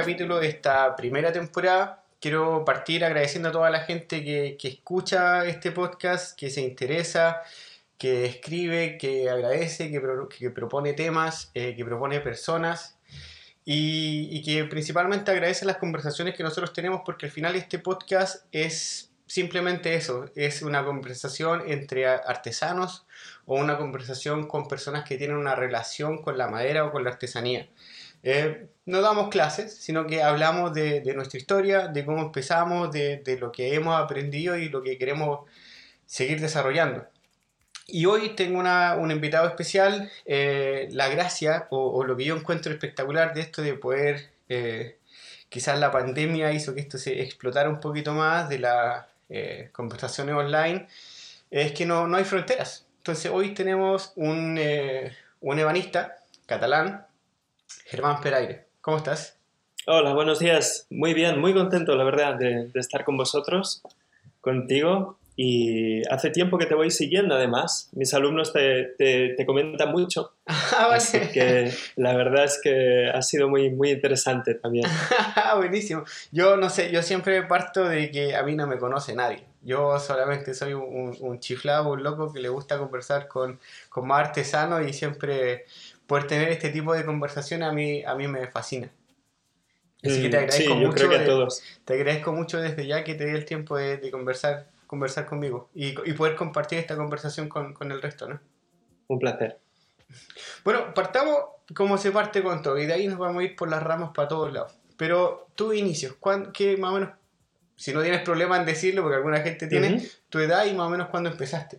capítulo de esta primera temporada. Quiero partir agradeciendo a toda la gente que, que escucha este podcast, que se interesa, que escribe, que agradece, que, pro- que propone temas, eh, que propone personas y, y que principalmente agradece las conversaciones que nosotros tenemos porque al final este podcast es simplemente eso, es una conversación entre artesanos o una conversación con personas que tienen una relación con la madera o con la artesanía. Eh, no damos clases, sino que hablamos de, nuestra historia, de cómo empezamos, de, lo que hemos aprendido y lo que queremos seguir desarrollando. Y hoy tengo una, un invitado especial, eh, la gracia o, lo que yo encuentro espectacular de esto de poder, eh, quizás la pandemia hizo que esto se explotara un poquito más de las conversaciones online, es que no, no hay fronteras. Entonces hoy tenemos un, un ebanista catalán, Germán Peraire. ¿Cómo estás? Hola, buenos días. Muy bien, muy contento, la verdad, de, de estar con vosotros, contigo. Y hace tiempo que te voy siguiendo, además. Mis alumnos te, te, te comentan mucho. Ah, vale. Así que la verdad es que ha sido muy, muy interesante también. Buenísimo. Yo no sé, yo siempre parto de que a mí no me conoce nadie. Yo solamente soy un, un chiflado, un loco que le gusta conversar con, con más artesanos y siempre poder tener este tipo de conversación a mí, a mí me fascina. Así que te Mm, sí, agradezco, mucho, de- todos. te agradezco mucho desde ya que te dé el tiempo de, de conversar, conversar conmigo y, y poder compartir esta conversación con, con el resto, ¿no? Un placer. Bueno, partamos como se parte con todo y de ahí nos vamos a ir por las ramas para todos lados. Pero tus inicios, ¿cuán- ¿qué más o menos, si no tienes problema en decirlo, porque alguna gente tiene, tu edad y más o menos cuándo empezaste?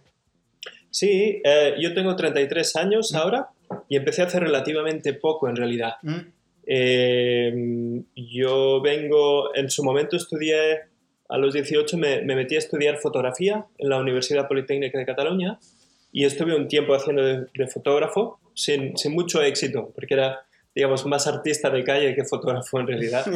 Sí, eh, yo tengo 33 años ahora y empecé hace relativamente poco en realidad. ¿Mm? Eh, yo vengo, en su momento estudié, a los 18 me, me metí a estudiar fotografía en la Universidad Politécnica de Cataluña y estuve un tiempo haciendo de, de fotógrafo sin, sin mucho éxito, porque era, digamos, más artista de calle que fotógrafo en realidad.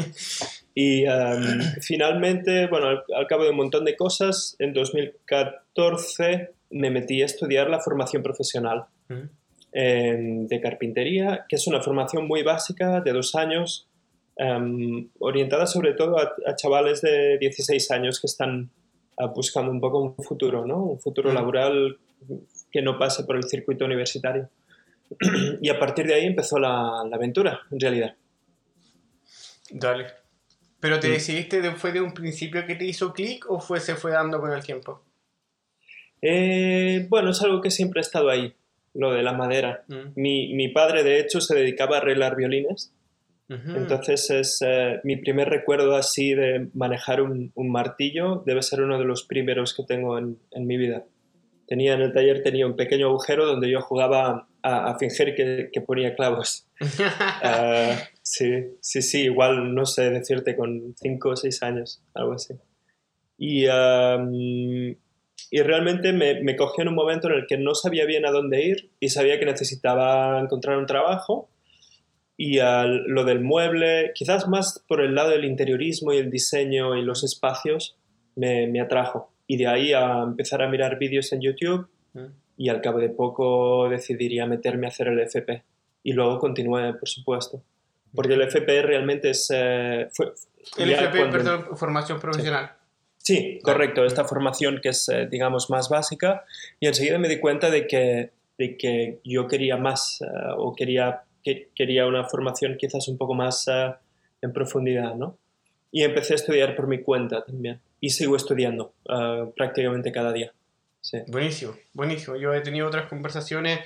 Y um, finalmente, bueno, al, al cabo de un montón de cosas, en 2014 me metí a estudiar la formación profesional ¿Mm? De carpintería, que es una formación muy básica de dos años, em, orientada sobre todo a, a chavales de 16 años que están ah, buscando un poco un futuro, ¿no? Un futuro Mm. laboral que no pase por el circuito universitario. y a partir de ahí empezó la, la aventura, en realidad. Dale. ¿Pero te Sí. decidiste, de- fue de un principio que te hizo clic o fue, se fue dando con el tiempo? Eh, bueno, es algo que siempre ha estado ahí, lo de la madera. ¿Mm? Mi, mi padre, de hecho, se dedicaba a arreglar violines. Entonces es eh, mi primer recuerdo así de manejar un, un martillo, debe ser uno de los primeros que tengo en, en mi vida. Tenía en el taller tenía un pequeño agujero donde yo jugaba a, a fingir que, que ponía clavos. Ah, sí, sí, sí, igual no sé decirte con 5 o 6 años, algo así. Y, am, y realmente me, me cogió en un momento en el que no sabía bien a dónde ir y sabía que necesitaba encontrar un trabajo y al- lo del mueble, quizás más por el lado del interiorismo y el diseño y los espacios, me, me atrajo. Y de ahí a empezar a mirar vídeos en YouTube ¿Mm? y al cabo de poco decidiría meterme a hacer el FP. Y luego continué, por supuesto. Porque el FP realmente es... eh, fue- El FP, cuando- perdón, formación profesional. Sí, correcto, esta formación que es, eh, digamos, más básica. Y enseguida me di cuenta de que, de que yo quería más eh, o quería, que, quería una formación quizás un poco más eh, en profundidad, ¿no? Y empecé a estudiar por mi cuenta también. Y sigo estudiando prácticamente cada día. Sí. Buenísimo, buenísimo. Yo he tenido otras conversaciones,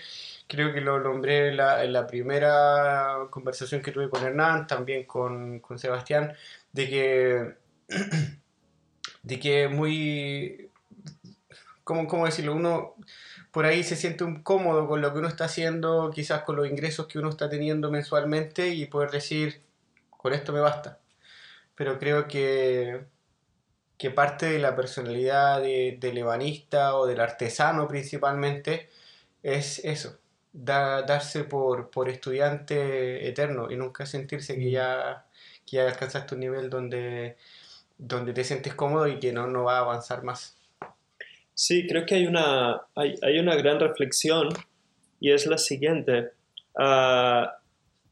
creo que lo nombré en la, en la primera conversación que tuve con Hernán, también con, con Sebastián, de que, de que muy, ¿cómo, cómo decirlo? Uno por ahí se siente un cómodo con lo que uno está haciendo, quizás con los ingresos que uno está teniendo mensualmente y poder decir, con esto me basta. Pero creo que que parte de la personalidad de- del ebanista o del artesano principalmente es eso, da- darse por, por estudiante eterno y nunca sentirse que ya, que ya alcanzaste un nivel donde, donde te sientes cómodo y que no, no va a avanzar más. Sí, creo que hay una, hay, hay una gran reflexión y es la siguiente. Ah,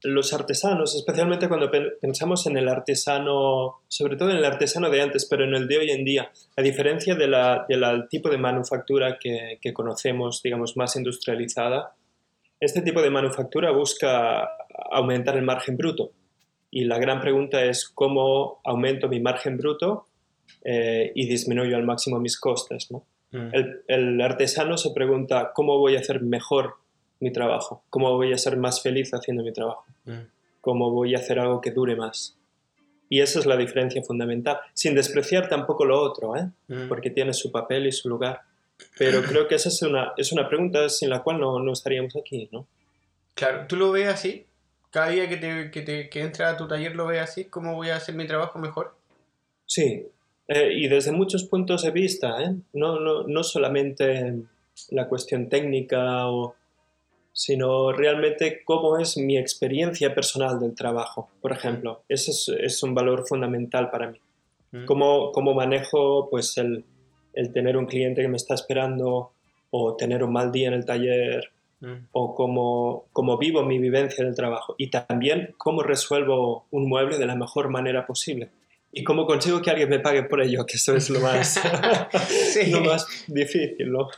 los artesanos, especialmente cuando pensamos en el artesano, sobre todo en el artesano de antes, pero en el de hoy en día, a diferencia del tipo de manufactura que, que, conocemos, digamos, más industrializada, este tipo de manufactura busca aumentar el margen bruto. Y la gran pregunta es cómo aumento mi margen bruto eh, y disminuyo al máximo mis costes. ¿no? Mm. El, el artesano se pregunta cómo voy a hacer mejor mi trabajo, cómo voy a ser más feliz haciendo mi trabajo, mm. cómo voy a hacer algo que dure más. Y esa es la diferencia fundamental, sin despreciar tampoco lo otro, ¿eh? Mm. porque tiene su papel y su lugar. Pero creo que esa es una, es una pregunta sin la cual no, no estaríamos aquí, ¿no? Claro, ¿tú lo ves así? Cada día que, te, que, te, que entra a tu taller lo ves así, ¿cómo voy a hacer mi trabajo mejor? Sí, eh, y desde muchos puntos de vista, ¿eh? no, no, no solamente la cuestión técnica o, sino realmente cómo es mi experiencia personal del trabajo, por ejemplo. Ese es, un valor fundamental para mí. Mm. Cómo, cómo, manejo pues, el, el, tener un cliente que me está esperando o tener un mal día en el taller mm. o cómo, cómo vivo mi vivencia del trabajo y también cómo resuelvo un mueble de la mejor manera posible y cómo consigo que alguien me pague por ello, que eso es lo más, lo más difícil, ¿no?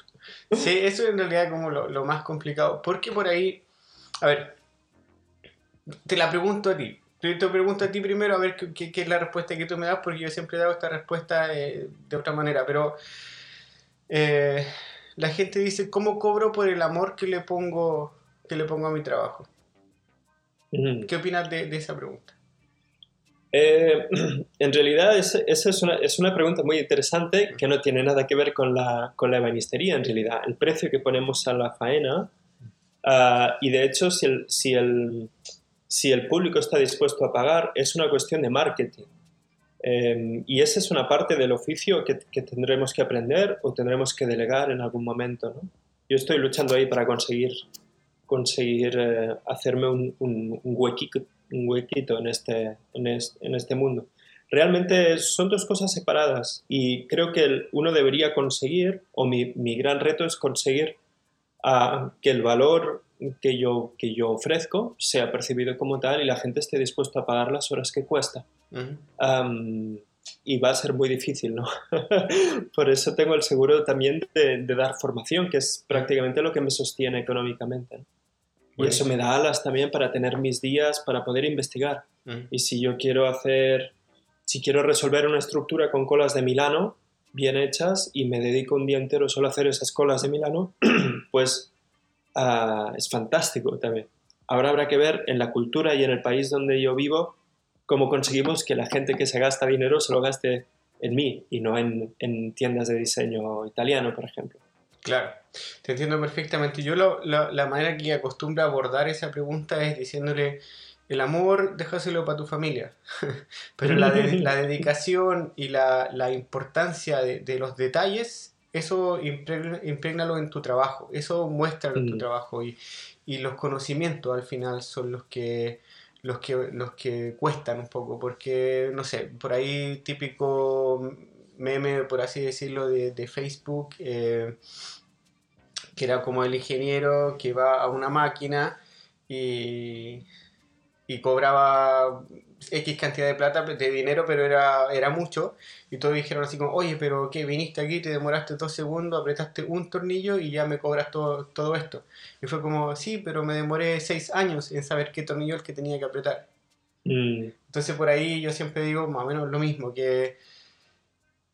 Sí, eso es en realidad como lo, más complicado. Porque por ahí, a ver, te la pregunto a ti. Te pregunto a ti primero a ver qué, es la respuesta que tú me das, porque yo siempre he dado esta respuesta eh, de otra manera. Pero eh, la gente dice, ¿cómo cobro por el amor que le pongo, que le pongo a mi trabajo? ¿Qué opinas de esa pregunta? Eh, en realidad, esa es una, es una, pregunta muy interesante que no tiene nada que ver con la, con la ebanistería, en realidad. El precio que ponemos a la faena, ah, y de hecho, si el, si, el, si el público está dispuesto a pagar, es una cuestión de marketing. Em, y esa es una parte del oficio que, tendremos que aprender o tendremos que delegar en algún momento. Yo estoy luchando ahí para conseguir, conseguir eh, hacerme un, un, un huequito un huequito en este, en este, mundo. Realmente son dos cosas separadas y creo que uno debería conseguir, o mi, gran reto es conseguir ah, que el valor que yo, que yo ofrezco sea percibido como tal y la gente esté dispuesta a pagar las horas que cuesta. y va a ser muy difícil, ¿no? Por eso tengo el seguro también de, de, dar formación, que es prácticamente lo que me sostiene económicamente. Y eso me da alas también para tener mis días para poder investigar. Mm. Y si yo quiero hacer, si quiero resolver una estructura con colas de Milano bien hechas y me dedico un día entero solo a hacer esas colas de Milano, pues ah, es fantástico también. Ahora habrá que ver en la cultura y en el país donde yo vivo cómo conseguimos que la gente que se gasta dinero se lo gaste en mí y no en, en tiendas de diseño italiano, por ejemplo. Claro, te entiendo perfectamente. Yo la manera que acostumbro a abordar esa pregunta es diciéndole, el amor déjaselo para tu familia, pero la, la, dedicación y la, la importancia de, de, los detalles, eso imprégnalo en tu trabajo, eso muestra en tu mm. trabajo y, y, los conocimientos al final son los que, los, que, los que cuestan un poco, porque, no sé, por ahí típico meme, por así decirlo, de, de Facebook, eh, que era como el ingeniero que va a una máquina y, y cobraba X cantidad de plata, de dinero, pero era, era mucho. Y todos dijeron así como, oye, pero ¿qué? Viniste aquí, te demoraste dos segundos, apretaste un tornillo y ya me cobras todo, todo esto. Y fue como, sí, pero me demoré seis años en saber qué tornillo es el que tenía que apretar. Mm. Entonces por ahí yo siempre digo más o menos lo mismo, que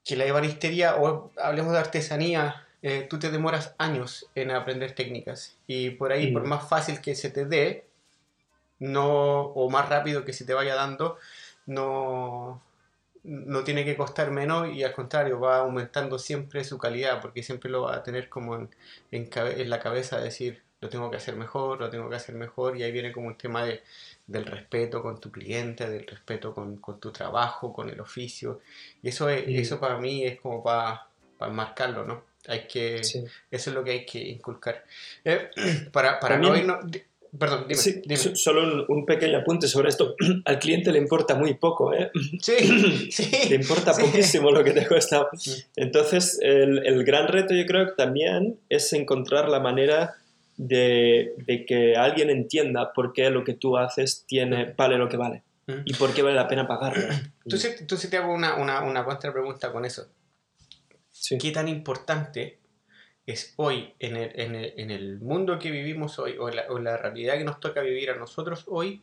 que la ebanistería, o hablemos de artesanía, eh, tú te demoras años en aprender técnicas. Y por ahí, por mm. más fácil que se te dé, no, o más rápido que se te vaya dando, no, no tiene que costar menos y al contrario, va aumentando siempre su calidad, porque siempre lo va a tener como en, en, en la cabeza decir, lo tengo que hacer mejor, lo tengo que hacer mejor, y ahí viene como un tema de, del respeto con tu cliente, del respeto con, con tu trabajo, con el oficio. Y eso, es, eso para mí es como para, para marcarlo, ¿no? Hay que, Eso es lo que hay que inculcar. Eh, para para no irnos... Perdón, dime, dime. Solo un, pequeño apunte sobre esto. Al cliente le importa muy poco, ¿eh? Sí, sí. Le importa poquísimo lo que te cuesta. Entonces, el, el, gran reto yo creo que también es encontrar la manera de, de, que alguien entienda por qué lo que tú haces tiene, vale lo que vale y por qué vale la pena pagarlo. Tú sí, tú sí te hago una, una, una contrapregunta con eso. Sí. ¿Qué tan importante es hoy, en el, en el, en el mundo que vivimos hoy, o la, o la, realidad que nos toca vivir a nosotros hoy,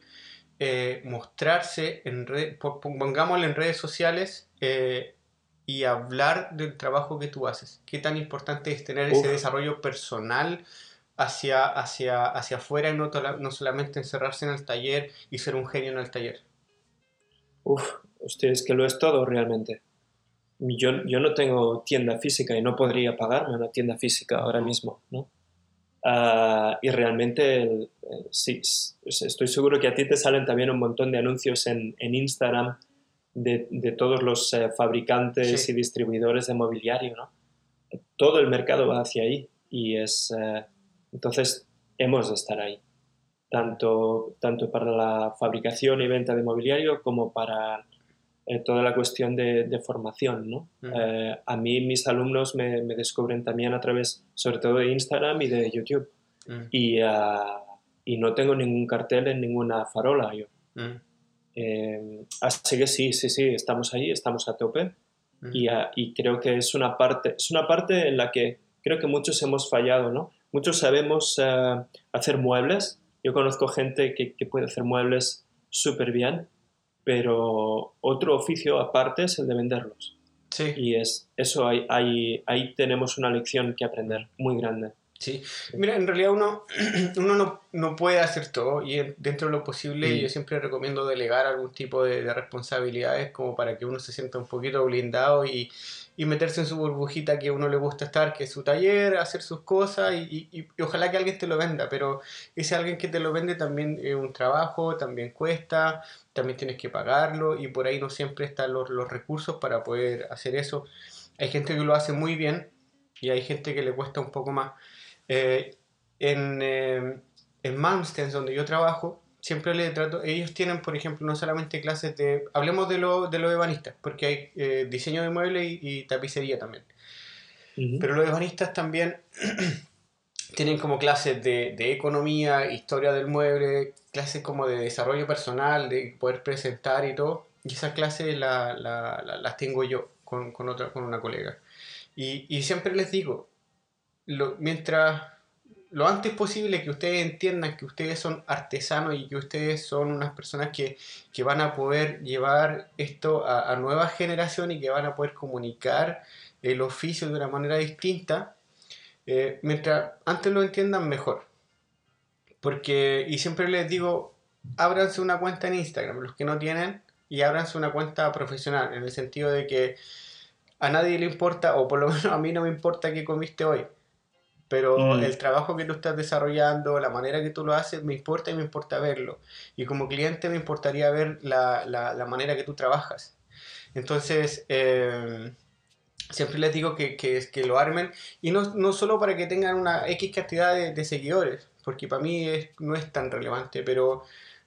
eh, mostrarse en red, pongámoslo en redes sociales eh, y hablar del trabajo que tú haces? ¿Qué tan importante es tener Uf. ese desarrollo personal? Hacia, hacia, hacia afuera y no, no solamente encerrarse en el taller y ser un genio en el taller. Uf, hostia, es que lo es todo realmente. Yo, yo no tengo tienda física y no podría pagarme una tienda física ahora mismo, ¿no? Uh, y realmente, el, el, sí, estoy seguro que a ti te salen también un montón de anuncios en, en Instagram de, de, todos los uh, fabricantes sí. y distribuidores de mobiliario, ¿no? Todo el mercado va hacia ahí y es... Uh, entonces, hemos de estar ahí tanto, tanto para la fabricación y venta de mobiliario como para eh, toda la cuestión de, de formación. ¿no? Uh -huh. eh, a mí mis alumnos me, me, descubren también a través, sobre todo de Instagram y de YouTube. Uh -huh. y, uh, y, no tengo ningún cartel en ninguna farola yo. Uh -huh. así que sí, sí, sí, estamos ahí, estamos a tope. Y, y, creo que es una, parte, es una parte en la que creo que muchos hemos fallado. ¿no? Muchos sabemos eh, hacer muebles, yo conozco gente que, que puede hacer muebles súper bien, pero otro oficio aparte es el de venderlos. Sí. Y es, eso ahí, ahí, ahí tenemos una lección que aprender muy grande. Sí, mira, en realidad uno, uno no, no puede hacer todo y dentro de lo posible mm. yo siempre recomiendo delegar algún tipo de, de, responsabilidades como para que uno se sienta un poquito blindado y, y meterse en su burbujita que a uno le gusta estar, que es su taller, hacer sus cosas y, ojalá que alguien te lo venda, pero ese alguien que te lo vende también es un trabajo, también cuesta, también tienes que pagarlo y por ahí no siempre están los, los recursos para poder hacer eso. Hay gente que lo hace muy bien y hay gente que le cuesta un poco más. Eh, en, eh, en donde yo trabajo, siempre le trato, ellos tienen, por ejemplo, no solamente clases de, hablemos de los de lo ebanistas, porque hay eh, diseño de muebles y, y, tapicería también. Uh -huh. Pero los ebanistas también tienen como clases de, de, economía, historia del mueble, clases como de desarrollo personal, de poder presentar y todo. Y esas clases la, la, la, las tengo yo con, con, otra, con una colega. Y, y siempre les digo, lo, mientras lo antes posible que ustedes entiendan que ustedes son artesanos y que ustedes son unas personas que, que van a poder llevar esto a, a nueva generación y que van a poder comunicar el oficio de una manera distinta, eh, mientras antes lo entiendan mejor. Porque, y siempre les digo, ábranse una cuenta en Instagram, los que no tienen, y ábranse una cuenta profesional, en el sentido de que a nadie le importa, o por lo menos a mí no me importa qué comiste hoy pero mm. el trabajo que tú estás desarrollando, la manera que tú lo haces, me importa y me importa verlo. Y como cliente me importaría ver la, la, la manera que tú trabajas. Entonces, eh, siempre les digo que, que, que, lo armen, y no, no solo para que tengan una X cantidad de, de seguidores, porque para mí es, no es tan relevante, pero,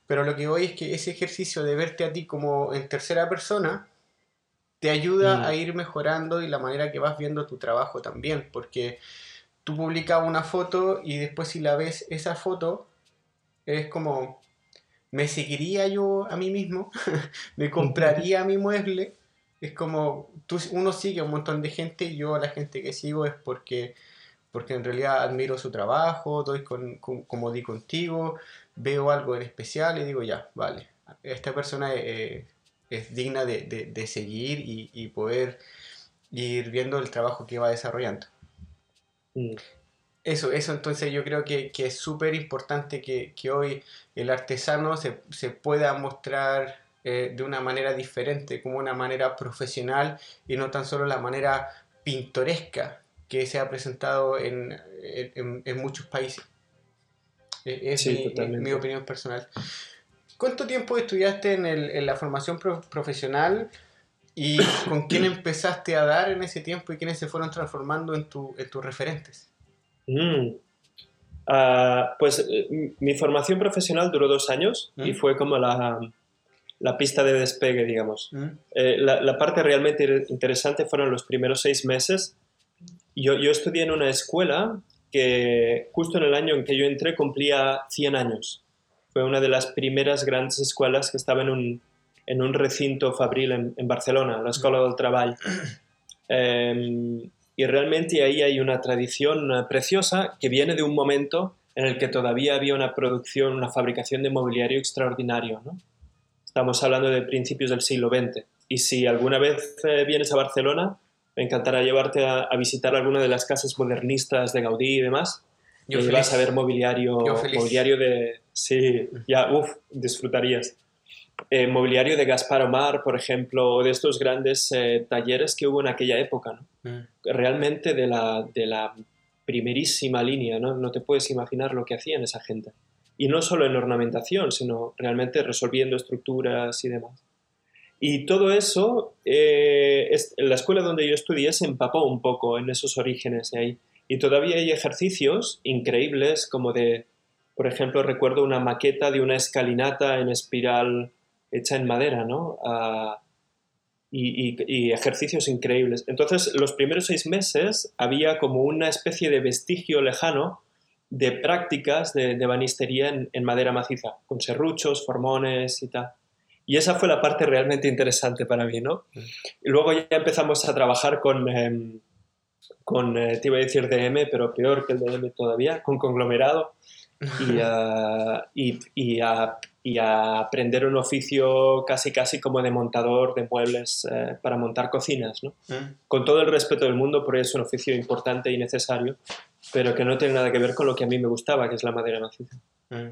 pero lo que voy es que ese ejercicio de verte a ti como en tercera persona, te ayuda mm. a ir mejorando y la manera que vas viendo tu trabajo también, porque tú publicas una foto y después si la ves esa foto, es como, ¿me seguiría yo a mí mismo? ¿Me compraría mi mueble? Es como, tú, uno sigue a un montón de gente y yo a la gente que sigo es porque, porque en realidad admiro su trabajo, doy con, como di contigo, veo algo en especial y digo, ya, vale, esta persona es, es digna de, seguir y poder ir viendo el trabajo que va desarrollando. Mm. Eso, eso entonces yo creo que, que es súper importante que, que, hoy el artesano se, se pueda mostrar eh, de una manera diferente, como una manera profesional y no tan solo la manera pintoresca que se ha presentado en, en, en muchos países. E, es sí, mi, mi, opinión personal. ¿Cuánto tiempo estudiaste en, el, en la formación pro, profesional y con quién empezaste a dar en ese tiempo y quiénes se fueron transformando en, tu, en tus referentes? Mm. Uh, pues eh, mi formación profesional duró dos años mm. y fue como la, la, pista de despegue, digamos. Mm. Eh, la, la, parte realmente interesante fueron los primeros seis meses. Yo, yo estudié en una escuela que justo en el año en que yo entré cumplía 100 años. Fue una de las primeras grandes escuelas que estaba en un, en un recinto fabril en, en Barcelona, la Escuela del Trabajo. Eh, y realmente ahí hay una tradición preciosa que viene de un momento en el que todavía había una producción, una fabricación de mobiliario extraordinario. ¿no? Estamos hablando de principios del siglo XX. Y si alguna vez eh, vienes a Barcelona, me encantará llevarte a, a, visitar alguna de las casas modernistas de Gaudí y demás. Yo y vas a ver mobiliario, mobiliario de... Sí, ya, uff, disfrutarías. Eh, mobiliario de Gaspar Omar, por ejemplo, o de estos grandes eh, talleres que hubo en aquella época, ¿no? Mm. realmente de la, de la primerísima línea, ¿no? no te puedes imaginar lo que hacían esa gente. Y no solo en ornamentación, sino realmente resolviendo estructuras y demás. Y todo eso, eh, es, la escuela donde yo estudié se empapó un poco en esos orígenes de ahí. Y todavía hay ejercicios increíbles, como de, por ejemplo, recuerdo una maqueta de una escalinata en espiral hecha en madera, ¿no? Uh, y, y, y, ejercicios increíbles. Entonces, los primeros seis meses había como una especie de vestigio lejano de prácticas de, de banistería en, en, madera maciza, con serruchos, formones y tal. Y esa fue la parte realmente interesante para mí, ¿no? Y luego ya empezamos a trabajar con, eh, con eh, te iba a decir DM, pero peor que el DM todavía, con conglomerado y, uh, y, y, a, y, a, aprender un oficio casi casi como de montador de muebles eh, para montar cocinas, ¿no? Mm. Con todo el respeto del mundo, porque es un oficio importante y necesario, pero que no tiene nada que ver con lo que a mí me gustaba, que es la madera maciza. Mm.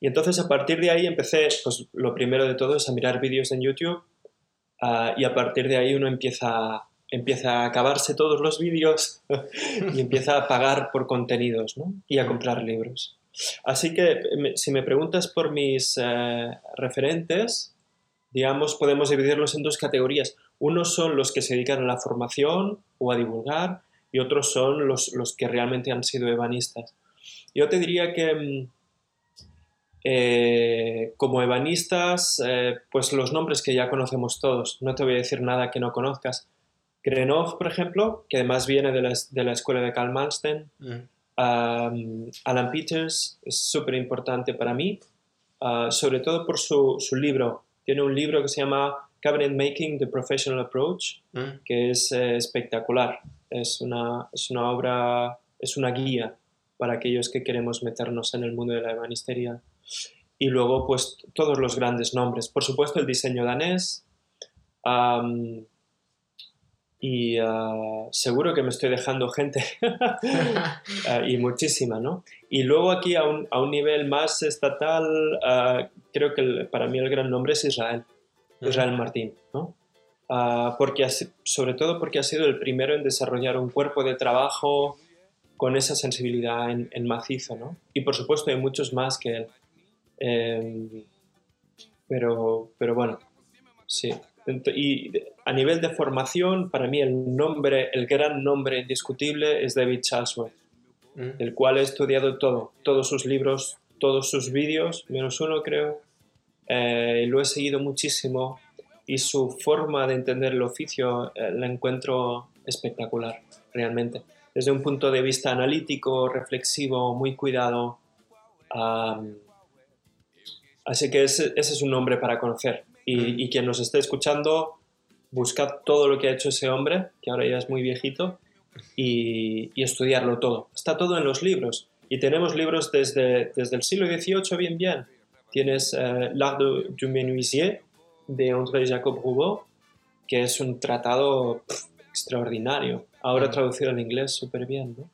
Y entonces a partir de ahí empecé, pues lo primero de todo es a mirar vídeos en YouTube uh, y a partir de ahí uno empieza, empieza a acabarse todos los vídeos y empieza a pagar por contenidos ¿no? y a comprar libros. Así que si me preguntas por mis uh, referentes, digamos, podemos dividirlos en dos categorías. Unos son los que se dedican a la formación o a divulgar y otros son los, los que realmente han sido ebanistas. Yo te diría que eh, como ebanistas, eh, pues los nombres que ya conocemos todos, no te voy a decir nada que no conozcas. Grenov, por ejemplo, que además viene de la, de la escuela de Karl Malmsten. Mm. Um, Alan Peters es súper importante para mí, uh, sobre todo por su, su, libro. Tiene un libro que se llama Cabinet Making, The Professional Approach, mm. que es eh, espectacular. Es una, es una obra, es una guía para aquellos que queremos meternos en el mundo de la ebanistería. Y luego, pues, todos los grandes nombres. Por supuesto, el diseño danés. Um, y uh, seguro que me estoy dejando gente. uh, y muchísima, ¿no? Y luego aquí, a un, a un nivel más estatal, uh, creo que el, para mí el gran nombre es Israel. Israel Martín, ¿no? porque sobre todo porque ha sido el primero en desarrollar un cuerpo de trabajo con esa sensibilidad en, en macizo, ¿no? Y por supuesto hay muchos más que él. Eh, pero, pero bueno, sí. Y a nivel de formación, para mí el nombre, el gran nombre indiscutible es David Charlesworth, mm. el cual he estudiado todo, todos sus libros, todos sus vídeos, menos uno creo, eh, lo he seguido muchísimo y su forma de entender el oficio eh, la encuentro espectacular, realmente. Desde un punto de vista analítico, reflexivo, muy cuidado. Um, Así que ese, ese, es un nombre para conocer. Y, y, quien nos esté escuchando, buscad todo lo que ha hecho ese hombre, que ahora ya es muy viejito, y, y estudiarlo todo. Está todo en los libros. Y tenemos libros desde, desde el siglo XVIII, bien, bien. Tienes uh, L'Art du Menuisier, de André Jacob Roubaud, que es un tratado pff, extraordinario. Ahora traducido al inglés súper bien, ¿no?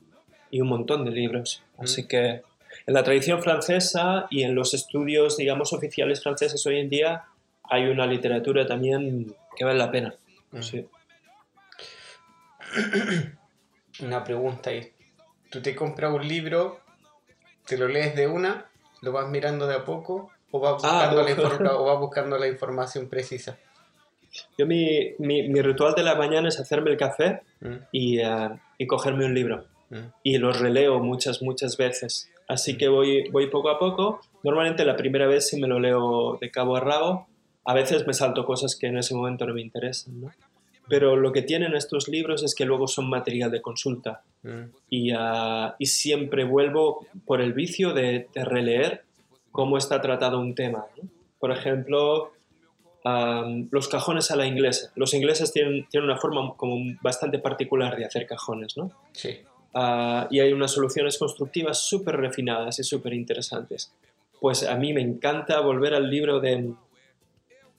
Y un montón de libros. Así que en la tradición francesa y en los estudios, digamos, oficiales franceses hoy en día hay una literatura también que vale la pena. Mm. Sí. Una pregunta ahí. ¿Tú te compras un libro, te lo lees de una, lo vas mirando de a poco o vas buscando, ah, o vas buscando la información precisa? Yo mi, mi, mi, ritual de la mañana es hacerme el café mm. y, uh, y cogerme un libro. Mm. Y los releo muchas, muchas veces. Así que voy, voy poco a poco. Normalmente la primera vez sí me lo leo de cabo a rabo. A veces me salto cosas que en ese momento no me interesan, ¿no? pero lo que tienen estos libros es que luego son material de consulta. Mm. Y, ah, y siempre vuelvo por el vicio de, de releer cómo está tratado un tema. ¿no? Por ejemplo, los cajones a la inglesa. Los ingleses tienen, tienen una forma como bastante particular de hacer cajones, ¿no? Sí. Ah, y hay unas soluciones constructivas súper refinadas y súper interesantes. Pues a mí me encanta volver al libro de...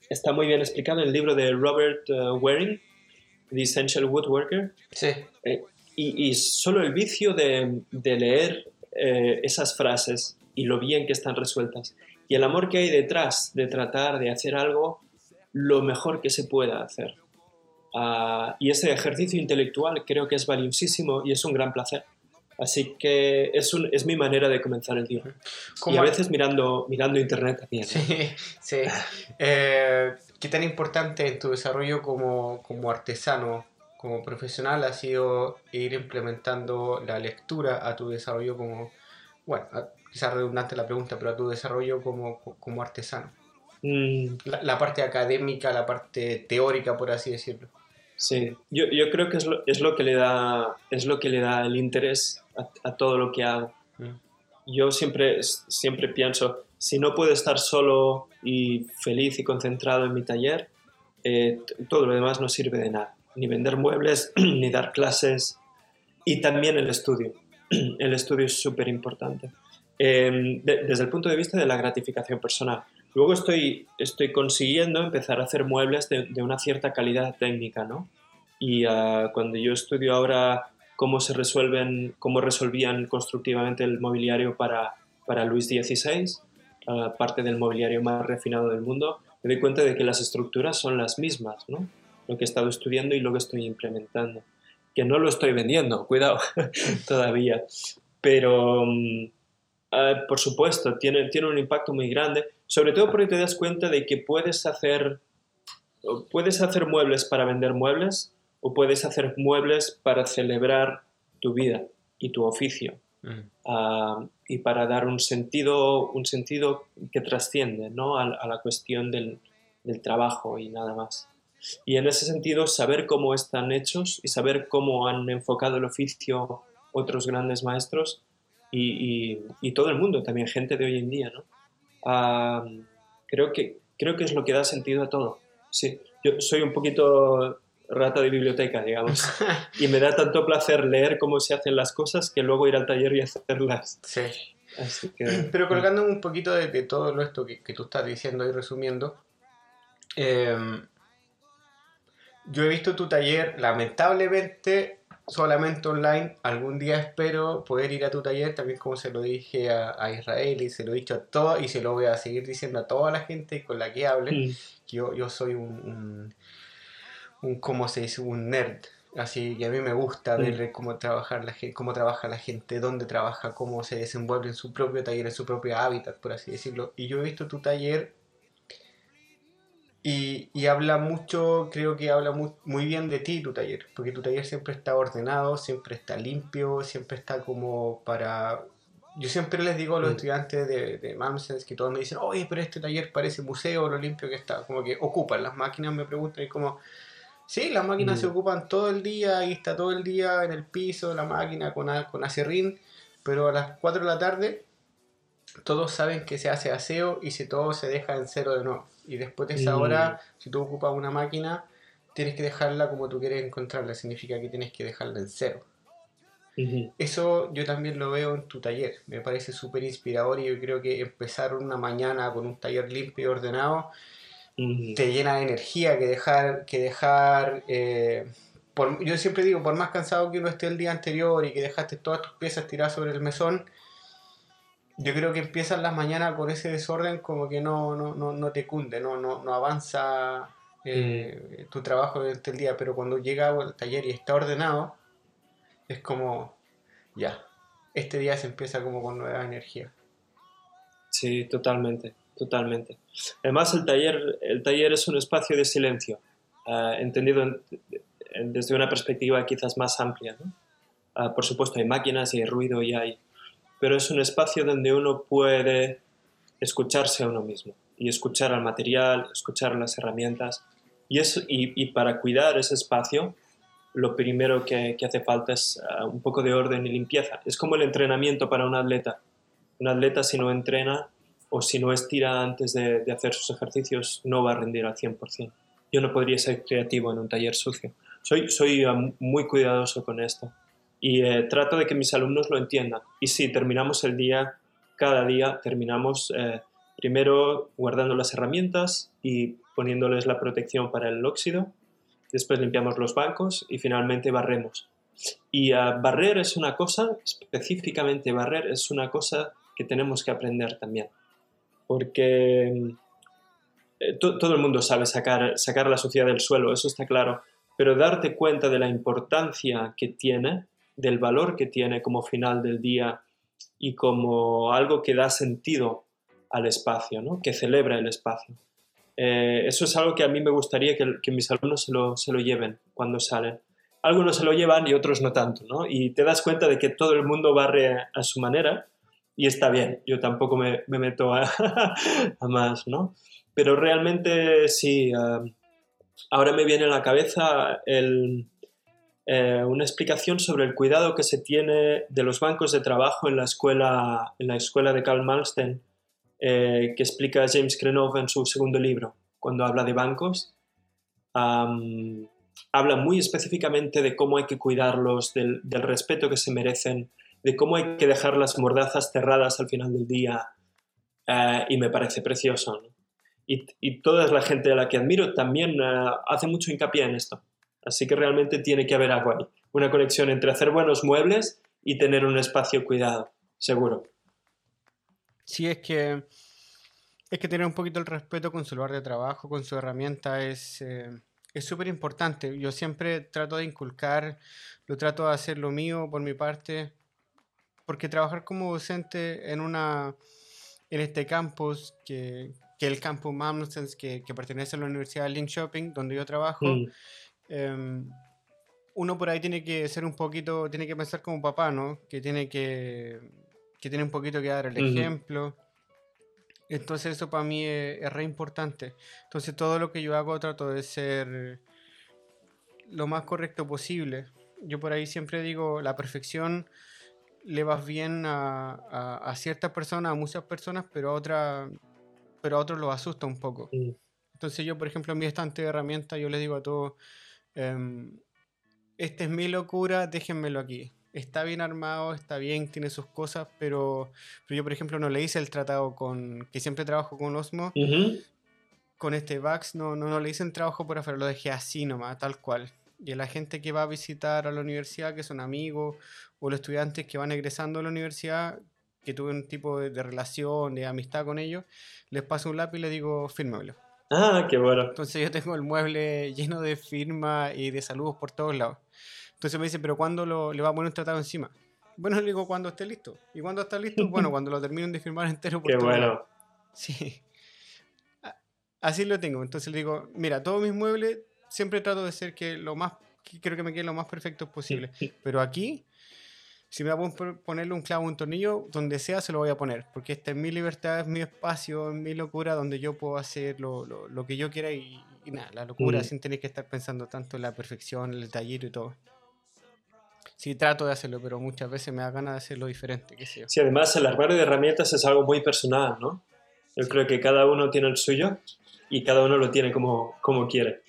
Está muy bien explicado el libro de Robert eh, Waring, The Essential Woodworker, Sí. eh, y, y solo el vicio de, de leer eh, esas frases y lo bien que están resueltas y el amor que hay detrás de tratar de hacer algo lo mejor que se pueda hacer. Ah, y ese ejercicio intelectual creo que es valiosísimo y es un gran placer. Así que es, un- es mi manera de comenzar el día. Y ¿Cómo a ha- veces mirando, mirando internet también. ¿no? Sí, sí. Eh, ¿Qué tan importante en tu desarrollo como, como artesano, como profesional, ha sido ir implementando la lectura a tu desarrollo como, bueno, a- quizás redundante la pregunta, pero a tu desarrollo como, como artesano? Mm, La, la parte académica, la parte teórica, por así decirlo. Sí, yo, yo creo que es lo, es lo que le da es lo que le da el interés a, todo lo que hago. Yo siempre, siempre pienso, si no puedo estar solo y feliz y concentrado en mi taller, eh, todo lo demás no sirve de nada. Ni vender muebles, ni dar clases. Y también el estudio. El estudio es súper importante. De- desde el punto de vista de la gratificación personal. Luego estoy, estoy consiguiendo empezar a hacer muebles de, de una cierta calidad técnica, ¿no? Y ah, cuando yo estudio ahora cómo se resuelven, cómo resolvían constructivamente el mobiliario para, para Luis XVI, ah, parte del mobiliario más refinado del mundo, me doy cuenta de que las estructuras son las mismas, ¿no? Lo que he estado estudiando y lo que estoy implementando. Que no lo estoy vendiendo, cuidado, todavía. Pero, mm, ah, por supuesto, tiene, tiene un impacto muy grande, sobre todo porque te das cuenta de que puedes hacer, puedes hacer muebles para vender muebles o puedes hacer muebles para celebrar tu vida y tu oficio Mm. ah, y para dar un sentido, un sentido que trasciende ¿no? a, a la cuestión del, del trabajo y nada más. Y en ese sentido, saber cómo están hechos y saber cómo han enfocado el oficio otros grandes maestros y, y- y todo el mundo, también gente de hoy en día, ¿no? Ah, creo, que, creo que es lo que da sentido a todo. Sí, yo soy un poquito rata de biblioteca, digamos, y me da tanto placer leer cómo se hacen las cosas que luego ir al taller y hacerlas. Sí. Así que... Pero colgando un poquito de, de todo lo esto que, que tú estás diciendo y resumiendo, eh, yo he visto tu taller, lamentablemente, solamente online. Algún día espero poder ir a tu taller, también como se lo dije a, a Israel y se lo he dicho a todos y se lo voy a seguir diciendo a toda la gente con la que hable. Mm, que yo, yo soy un, un, un, ¿cómo se dice? Un nerd. Así que a mí me gusta Mm. ver cómo, trabajar la gente, cómo trabaja la gente, dónde trabaja, cómo se desenvuelve en su propio taller, en su propio hábitat, por así decirlo. Y yo he visto tu taller y, y habla mucho, creo que habla muy, muy bien de ti tu taller, porque tu taller siempre está ordenado, siempre está limpio, siempre está como para... Yo siempre les digo a los Mm. estudiantes de, de Mamsens que todos me dicen, oye, pero este taller parece museo, lo limpio que está. Como que ocupan las máquinas, me preguntan, y como, sí, las máquinas Mm. se ocupan todo el día, y está todo el día en el piso la máquina con, con acerrín, pero a las 4 de la tarde todos saben que se hace aseo y si todo se deja en cero de nuevo. Y después de esa Mm. hora, si tú ocupas una máquina, tienes que dejarla como tú quieres encontrarla, significa que tienes que dejarla en cero. Eso yo también lo veo en tu taller, me parece súper inspirador y yo creo que empezar una mañana con un taller limpio y ordenado. Te llena de energía que dejar, que dejar eh, por- yo siempre digo, por más cansado que uno esté el día anterior y que dejaste todas tus piezas tiradas sobre el mesón, yo creo que empiezas las mañanas con ese desorden como que no, no, no, no te cunde, no, no, no avanza eh, tu trabajo durante el día, pero cuando llega al taller y está ordenado, es como, ya, este día se empieza como con nueva energía. Sí, totalmente, totalmente. Además, el taller, el taller es un espacio de silencio, ah, entendido en- en- desde una perspectiva quizás más amplia. Ah, por supuesto, hay máquinas y hay ruido y hay, pero es un espacio donde uno puede escucharse a uno mismo y escuchar al material, escuchar las herramientas Y, eso, y, para cuidar ese espacio, lo primero que, hace falta es ah, un poco de orden y limpieza. Es como el entrenamiento para un atleta. Un atleta si no entrena o si no estira antes de, hacer sus ejercicios no va a rendir al 100%. Yo no podría ser creativo en un taller sucio. Soy, soy ah, muy cuidadoso con esto y eh, trato de que mis alumnos lo entiendan. Y si terminamos el día, cada día terminamos eh, primero guardando las herramientas y poniéndoles la protección para el óxido, después limpiamos los bancos y finalmente barremos. Y uh, barrer es una cosa, específicamente barrer es una cosa que tenemos que aprender también, porque eh, todo el mundo sabe sacar, sacar la suciedad del suelo, eso está claro, pero darte cuenta de la importancia que tiene, del valor que tiene como final del día y como algo que da sentido al espacio, ¿no? que celebra el espacio. Eh, eso es algo que a mí me gustaría que, mis alumnos se lo, se lo, lleven cuando salen. Algunos se lo llevan y otros no tanto, ¿no? Y te das cuenta de que todo el mundo barre a su manera y está bien. Yo tampoco me, me meto a, más, ¿no? Pero realmente sí, eh, ahora me viene a la cabeza eh, una explicación sobre el cuidado que se tiene de los bancos de trabajo en la escuela, en la escuela de Karl Malmsten eh, que explica James Krenov en su segundo libro, cuando habla de bancos. habla muy específicamente de cómo hay que cuidarlos, del, respeto que se merecen, de cómo hay que dejar las mordazas cerradas al final del día, eh, y me parece precioso. Y, toda la gente a la que admiro también eh, hace mucho hincapié en esto. Así que realmente tiene que haber algo ahí, una conexión entre hacer buenos muebles y tener un espacio cuidado, seguro. Sí, es que es que tener un poquito el respeto con su lugar de trabajo, con su herramienta, es eh, súper importante. Yo siempre trato de inculcar, lo trato de hacer lo mío por mi parte, porque trabajar como docente en una en este campus, que, que el campus Mamnusens, que, que, pertenece a la Universidad de Link Shopping, donde yo trabajo, mm. em, uno por ahí tiene que ser un poquito, tiene que pensar como papá, ¿no? Que tiene que que tiene un poquito que dar el ejemplo. Entonces eso para mí es, re importante. Entonces todo lo que yo hago trato de ser lo más correcto posible. Yo por ahí siempre digo, la perfección le va bien a, a, ciertas personas, a muchas personas, pero a, otra, pero a otros los asusta un poco. Entonces yo, por ejemplo, en mi estante de herramientas, yo les digo a todos, em, esta es mi locura, déjenmelo aquí está bien armado, está bien, tiene sus cosas, pero, yo, por ejemplo, no le hice el tratado con, que siempre trabajo con Osmo, con este Vax, no, no, no le hice el trabajo por afuera, lo dejé así nomás, tal cual. Y a la gente que va a visitar a la universidad, que son amigos, o los estudiantes que van egresando a la universidad, que tuve un tipo de, relación, de amistad con ellos, les paso un lápiz y les digo, fírmamelo. Ah, qué bueno. Entonces yo tengo el mueble lleno de firmas y de saludos por todos lados. Entonces me dice, pero ¿cuándo lo, le va a poner un tratado encima? Bueno, le digo, cuando esté listo. ¿Y cuando está listo? Bueno, cuando lo terminen de firmar entero. Por Qué bueno. Sí. Así lo tengo. Entonces le digo, mira, todos mis muebles siempre trato de ser que lo más, que creo que me queden lo más perfectos posible. Pero aquí, si me va a ponerle un clavo, un tornillo, donde sea se lo voy a poner. Porque esta es mi libertad, es mi espacio, es mi locura, donde yo puedo hacer lo, lo, que yo quiera y, nada, la locura, mm. sin tener que estar pensando tanto en la perfección, el taller y todo. Sí, trato de hacerlo, pero muchas veces me da ganas de hacerlo diferente. Qué sé Sí, además el armario de herramientas es algo muy personal, ¿no? Yo creo que cada uno tiene el suyo y cada uno lo tiene como, como quiere.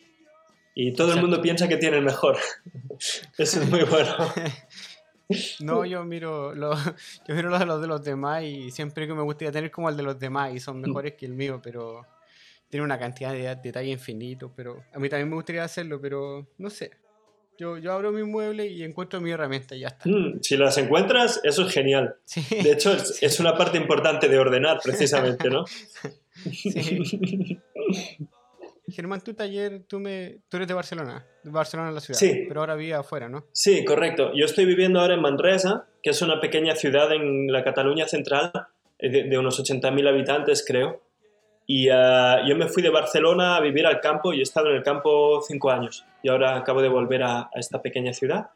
Y todo el mundo piensa que tiene el mejor. Eso es muy bueno. No, yo miro, lo, yo miro los de los de los demás y siempre que me gustaría tener como el de los demás y son mejores que el mío, pero tiene una cantidad de detalles infinitos, pero a mí también me gustaría hacerlo, pero no sé. Yo, yo abro mi mueble y encuentro mi herramienta y ya está. Mm, si las encuentras, eso es genial. de hecho, es, una parte importante de ordenar, precisamente, ¿no? Sí. Germán, tu taller, tú, me, tú eres de Barcelona, de Barcelona la ciudad, sí. pero ahora vive afuera, ¿no? Sí, correcto. Yo estoy viviendo ahora en Manresa, que es una pequeña ciudad en la Cataluña central, eh, de, de unos 80.000 habitantes, creo. Y uh, yo me fui de Barcelona a vivir al campo y he estado en el campo cinco años. Y ahora acabo de volver a, a esta pequeña ciudad.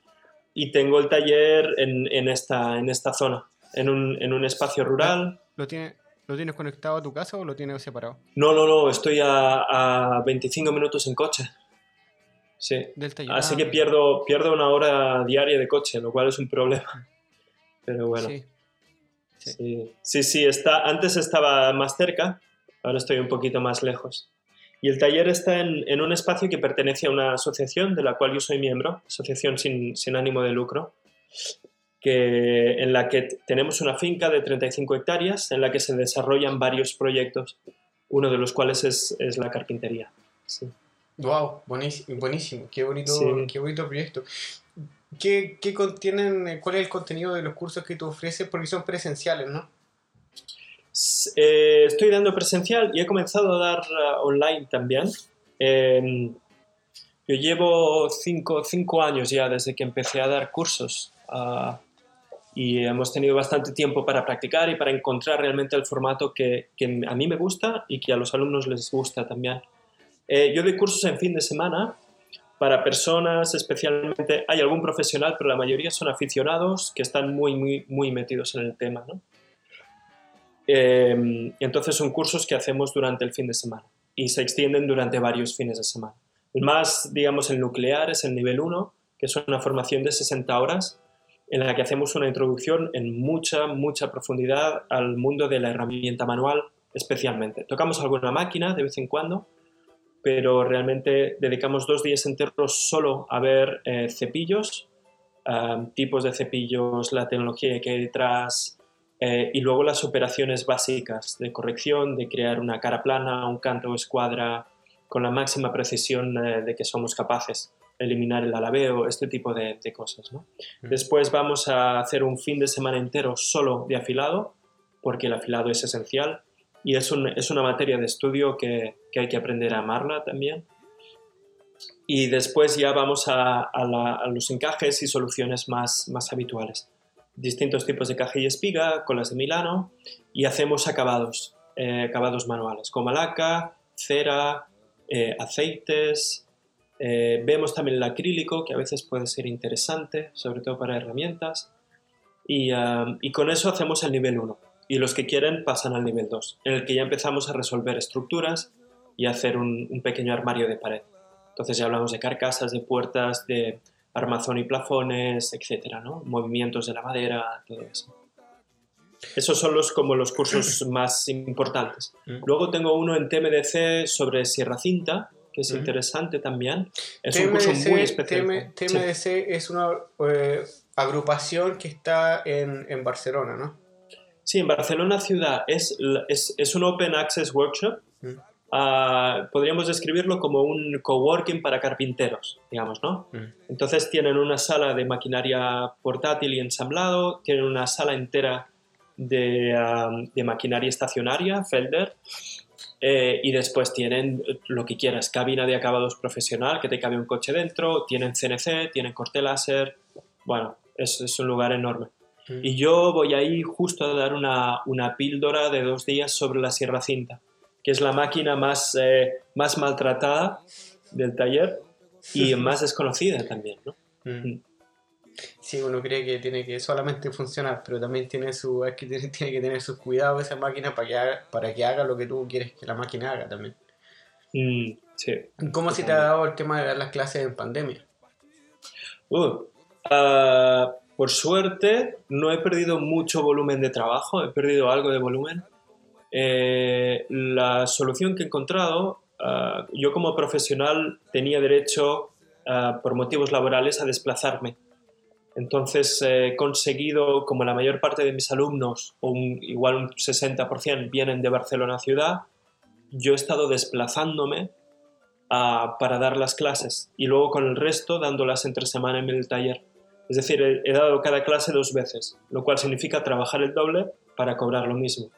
Y tengo el taller en, en, esta, en esta zona, en un, en un espacio rural. ¿Lo, tiene, ¿Lo tienes conectado a tu casa o lo tienes separado? No, no, no, estoy a, a 25 minutos en coche. Sí. Del taller. Así Ah, que pierdo, pierdo una hora diaria de coche, lo cual es un problema. Pero bueno. Sí. Sí. Sí, sí, sí, está, antes estaba más cerca, ahora estoy un poquito más lejos. Y el taller está en, en un espacio que pertenece a una asociación de la cual yo soy miembro, asociación sin, sin ánimo de lucro, que, en la que tenemos una finca de 35 hectáreas en la que se desarrollan varios proyectos, uno de los cuales es, es la carpintería. Sí. Wow, buenísimo, buenísimo. Qué bonito, Sí. qué bonito proyecto. ¿Qué, qué contienen, eh, cuál es el contenido de los cursos que tú ofreces? Porque son presenciales, ¿no? Eh, estoy dando presencial y he comenzado a dar ah, online también. Eh, yo llevo cinco, cinco años ya desde que empecé a dar cursos ah, y hemos tenido bastante tiempo para practicar y para encontrar realmente el formato que, a mí me gusta y que a los alumnos les gusta también. Eh, yo doy cursos en fin de semana para personas especialmente, hay algún profesional, pero la mayoría son aficionados que están muy, muy, muy metidos en el tema. Eh, entonces son cursos que hacemos durante el fin de semana y se extienden durante varios fines de semana. El más, digamos, el nuclear es el nivel 1, que es una formación de 60 horas en la que hacemos una introducción en mucha, mucha profundidad al mundo de la herramienta manual especialmente. Tocamos alguna máquina de vez en cuando, pero realmente dedicamos dos días enteros solo a ver eh, cepillos, ah, tipos de cepillos, la tecnología que hay detrás, eh, y luego las operaciones básicas de corrección, de crear una cara plana, un canto o escuadra con la máxima precisión eh, de que somos capaces, eliminar el alabeo, este tipo de, de cosas. ¿no? Mm. Después vamos a hacer un fin de semana entero solo de afilado, porque el afilado es esencial y es, un- es una materia de estudio que, que hay que aprender a amarla también. Y después ya vamos a, a la- a los encajes y soluciones más, más habituales distintos tipos de caja y espiga, colas de Milano y hacemos acabados, eh, acabados manuales, como laca, cera, eh, aceites. Eh, vemos también el acrílico, que a veces puede ser interesante, sobre todo para herramientas. Y, ah, y con eso hacemos el nivel 1. Y los que quieren pasan al nivel 2, en el que ya empezamos a resolver estructuras y hacer un, un pequeño armario de pared. Entonces ya hablamos de carcasas, de puertas, de armazón y plafones, etcétera, ¿no? Movimientos de la madera, todo eso. Esos son los, como los cursos más importantes. Mm. Luego tengo uno en TMDC sobre Sierra Cinta, que es interesante también. Es un curso muy especial. TM TMDC es una eh, agrupación que está en, en Barcelona, ¿no? Sí, en Barcelona ciudad es, es, es un Open Access Workshop. Mm. Ah, podríamos describirlo como un coworking para carpinteros, digamos, ¿no? Mm. Entonces tienen una sala de maquinaria portátil y ensamblado, tienen una sala entera de, um, de maquinaria estacionaria, Felder, eh, y después tienen lo que quieras, cabina de acabados profesional, que te cabe un coche dentro, tienen CNC, tienen corte láser, bueno, es, es un lugar enorme. Mm. Y yo voy ahí justo a dar una, una píldora de dos días sobre la Sierra Cinta, que es la máquina más, eh, más maltratada del taller y más desconocida también, ¿no? Mm. Sí, uno cree que tiene que solamente funcionar, pero también tiene su, es que tiene, tiene que tener sus cuidados esa máquina para que haga, para que haga lo que tú quieres que la máquina haga también. Mm, sí. ¿Cómo se te ha dado el tema de dar las clases en pandemia? Uh, ah, por suerte, no he perdido mucho volumen de trabajo, he perdido algo de volumen. Eh, la solución que he encontrado, ah, yo como profesional tenía derecho, ah, por motivos laborales, a desplazarme. Entonces he conseguido, como la mayor parte de mis alumnos, un- igual un 60% vienen de Barcelona ciudad, yo he estado desplazándome para dar las clases y luego con el resto dándolas entre semana en el taller. Es decir, he, he dado cada clase dos veces, lo cual significa trabajar el doble para cobrar lo mismo.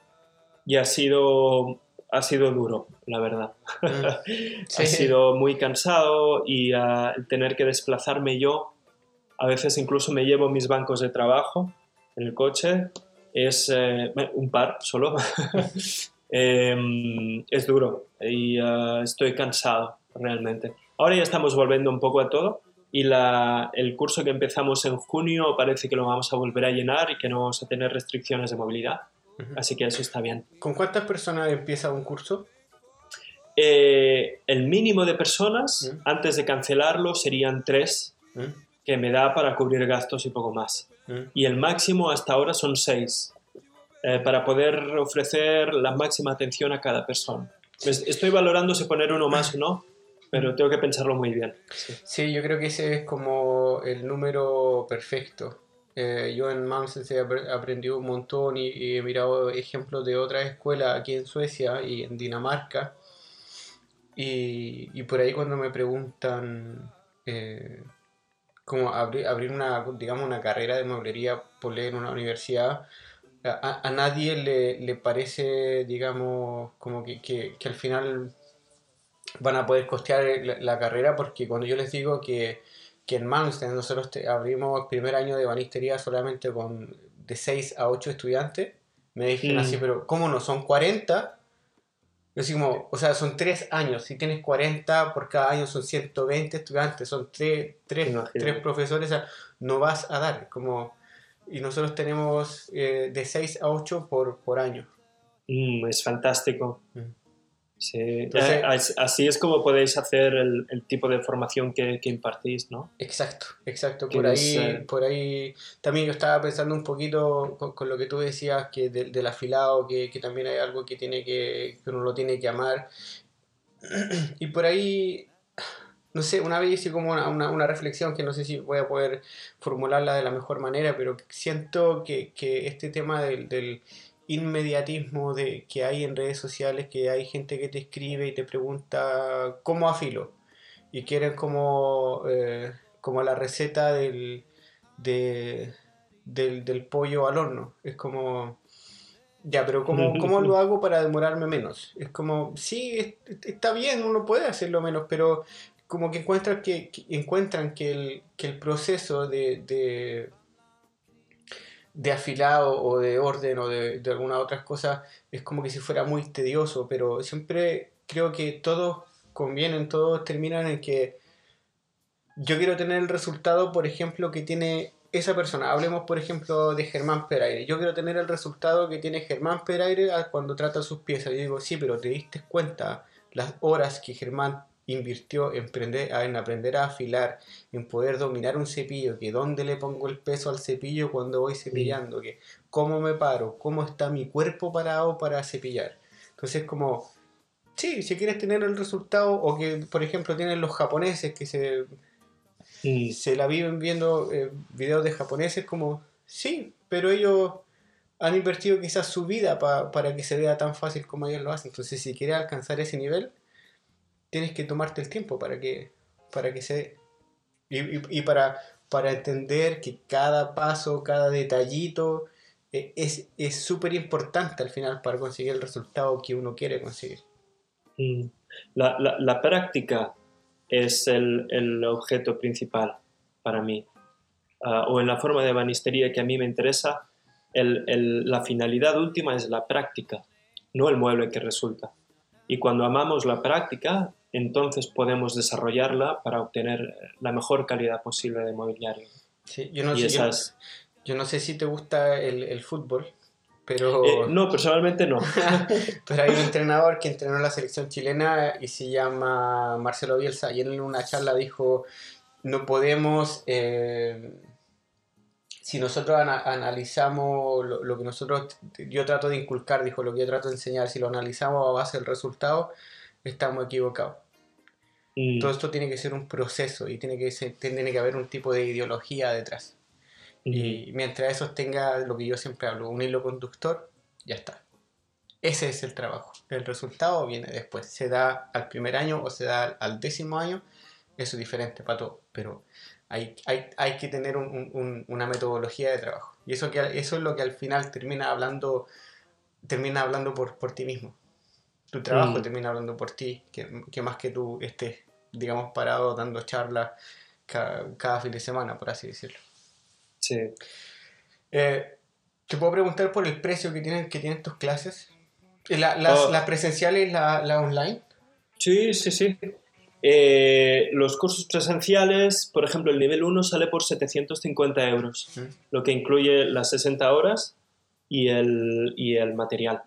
Y ha sido, ha sido duro, la verdad. Mm. Sí. Ha sido muy cansado y el tener que desplazarme yo, a veces incluso me llevo mis bancos de trabajo en el coche, es eh, un par solo. Em, es duro y ah, estoy cansado realmente. Ahora ya estamos volviendo un poco a todo y la- el curso que empezamos en junio parece que lo vamos a volver a llenar y que no vamos a tener restricciones de movilidad. Así que eso está bien. ¿Con cuántas personas empieza un curso? Eh, el mínimo de personas, mm. antes de cancelarlo, serían tres, mm. Que me da para cubrir gastos y poco más. Mm. Y el máximo hasta ahora son seis, eh, para poder ofrecer la máxima atención a cada persona. Estoy valorando si poner uno más o no, pero tengo que pensarlo muy bien. Sí. yo creo que ese es como el número perfecto. Eh, yo en Manses he aprendido un montón y, he mirado ejemplos de otras escuelas aquí en Suecia y en Dinamarca. Y, y por ahí cuando me preguntan eh, cómo abrir, abrir una, digamos, una carrera de mueblería por leer en una universidad, a, nadie le, le, parece, digamos, como que, que, que, al final van a poder costear la, carrera, porque cuando yo les digo que, que en Mansten nosotros abrimos el primer año de banistería solamente con de 6 a 8 estudiantes, me dijeron así, mm. pero ¿cómo no? Son 40. Yo así como, o sea, son 3 años. Si tienes 40, por cada año son 120 estudiantes, son 3, 3, 3 profesores, o sea, no vas a dar. Como, y nosotros tenemos eh, de 6 a 8 por, por año. Mm, es fantástico. Mm. Sí, eh, así es como podéis hacer el, el tipo de formación que, que, impartís, ¿no? Exacto, exacto. Por ahí, eh, por ahí también yo estaba pensando un poquito con, lo que tú decías que del afilado, que, que, también hay algo que tiene que, que uno lo tiene que amar. Y por ahí no sé, una vez hice como una, una, reflexión que no sé si voy a poder formularla de la mejor manera, pero siento que, que este tema del, del, inmediatismo de, que hay en redes sociales, que hay gente que te escribe y te pregunta cómo afilo, y quieren como, eh, como la receta del, del, del, pollo al horno. Es como... Ya, pero ¿cómo, ¿cómo, lo hago para demorarme menos? Es como, sí, está bien, uno puede hacerlo menos, pero como que encuentran que, encuentran que el, que el proceso de, de, de, afilado o de orden o de, de alguna otras cosas es como que si fuera muy tedioso, pero siempre creo que todos convienen, todos terminan en que yo quiero tener el resultado, por ejemplo, que tiene esa persona. Hablemos, por ejemplo, de Germán Peraire. Yo quiero tener el resultado que tiene Germán Peraire cuando trata sus piezas. Yo digo, sí, pero te diste cuenta las horas que Germán invirtió en, en aprender a afilar, en poder dominar un cepillo, que dónde le pongo el peso al cepillo cuando voy cepillando, que cómo me paro, cómo está mi cuerpo parado para cepillar. Entonces como, sí, si quieres tener el resultado, o que por ejemplo tienen los japoneses que se, se la viven viendo eh, videos de japoneses, como, sí, pero ellos han invertido quizás su vida para que se vea tan fácil como ellos lo hacen. Entonces si quieres alcanzar ese nivel, tienes que tomarte el tiempo para que, para que se y, y, para, para entender que cada paso, cada detallito eh, es súper importante al final para conseguir el resultado que uno quiere conseguir. La, la, la práctica es el, el, objeto principal para mí. Ah, o en la forma de banistería que a mí me interesa, el, el, la finalidad última es la práctica, no el mueble que resulta. Y cuando amamos la práctica, entonces podemos desarrollarla para obtener la mejor calidad posible de mobiliario. Sí, yo, no sé, yo, no sé si te gusta el, fútbol, pero... Eh, no, personalmente no. pero hay un entrenador que entrenó la selección chilena y se llama Marcelo Bielsa y en una charla dijo, no podemos... Eh, si nosotros analizamos lo, lo, que nosotros, yo trato de inculcar, dijo, lo que yo trato de enseñar, si lo analizamos a base del resultado, estamos equivocados. Mm. Todo esto tiene que ser un proceso y tiene que, tiene que haber un tipo de ideología detrás. Y mientras eso tenga lo que yo siempre hablo, un hilo conductor, ya está. Ese es el trabajo. El resultado viene después. Se da al primer año o se da al décimo año. Eso es diferente para todo. Pero hay, hay, hay que tener un, una metodología de trabajo. Y eso, que, eso es lo que al final termina hablando, termina hablando por, por ti mismo. Tu trabajo mm. termina hablando por ti, que, que más que tú estés digamos, parado dando charlas cada, fin de semana, por así decirlo. Sí. Eh, ¿Te puedo preguntar por el precio que tienen, que tienen tus clases? Eh, ¿La, las, oh. ¿Las presenciales y la, la, online? Sí, sí, sí. Eh, los cursos presenciales, por ejemplo, el nivel 1 sale por 750 euros, lo que incluye las 60 horas y el, y el material.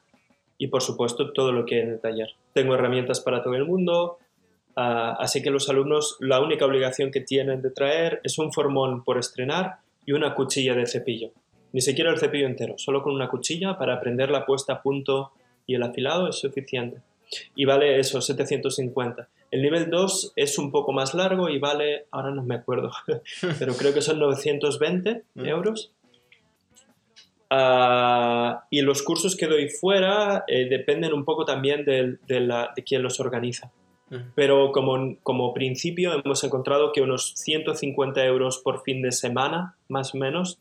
Y por supuesto todo lo que hay en el taller. Tengo herramientas para todo el mundo, ah, así que los alumnos la única obligación que tienen de traer es un formón por estrenar y una cuchilla de cepillo. Ni siquiera el cepillo entero, solo con una cuchilla para aprender la puesta a punto y el afilado es suficiente. Y vale eso, 750. El nivel 2 es un poco más largo y vale, ahora no me acuerdo, pero creo que son 920 mm. euros. Ah, y los cursos que doy fuera eh, dependen un poco también de, de, quién los organiza. Pero como, como principio hemos encontrado que unos 150 euros por fin de semana, más o menos,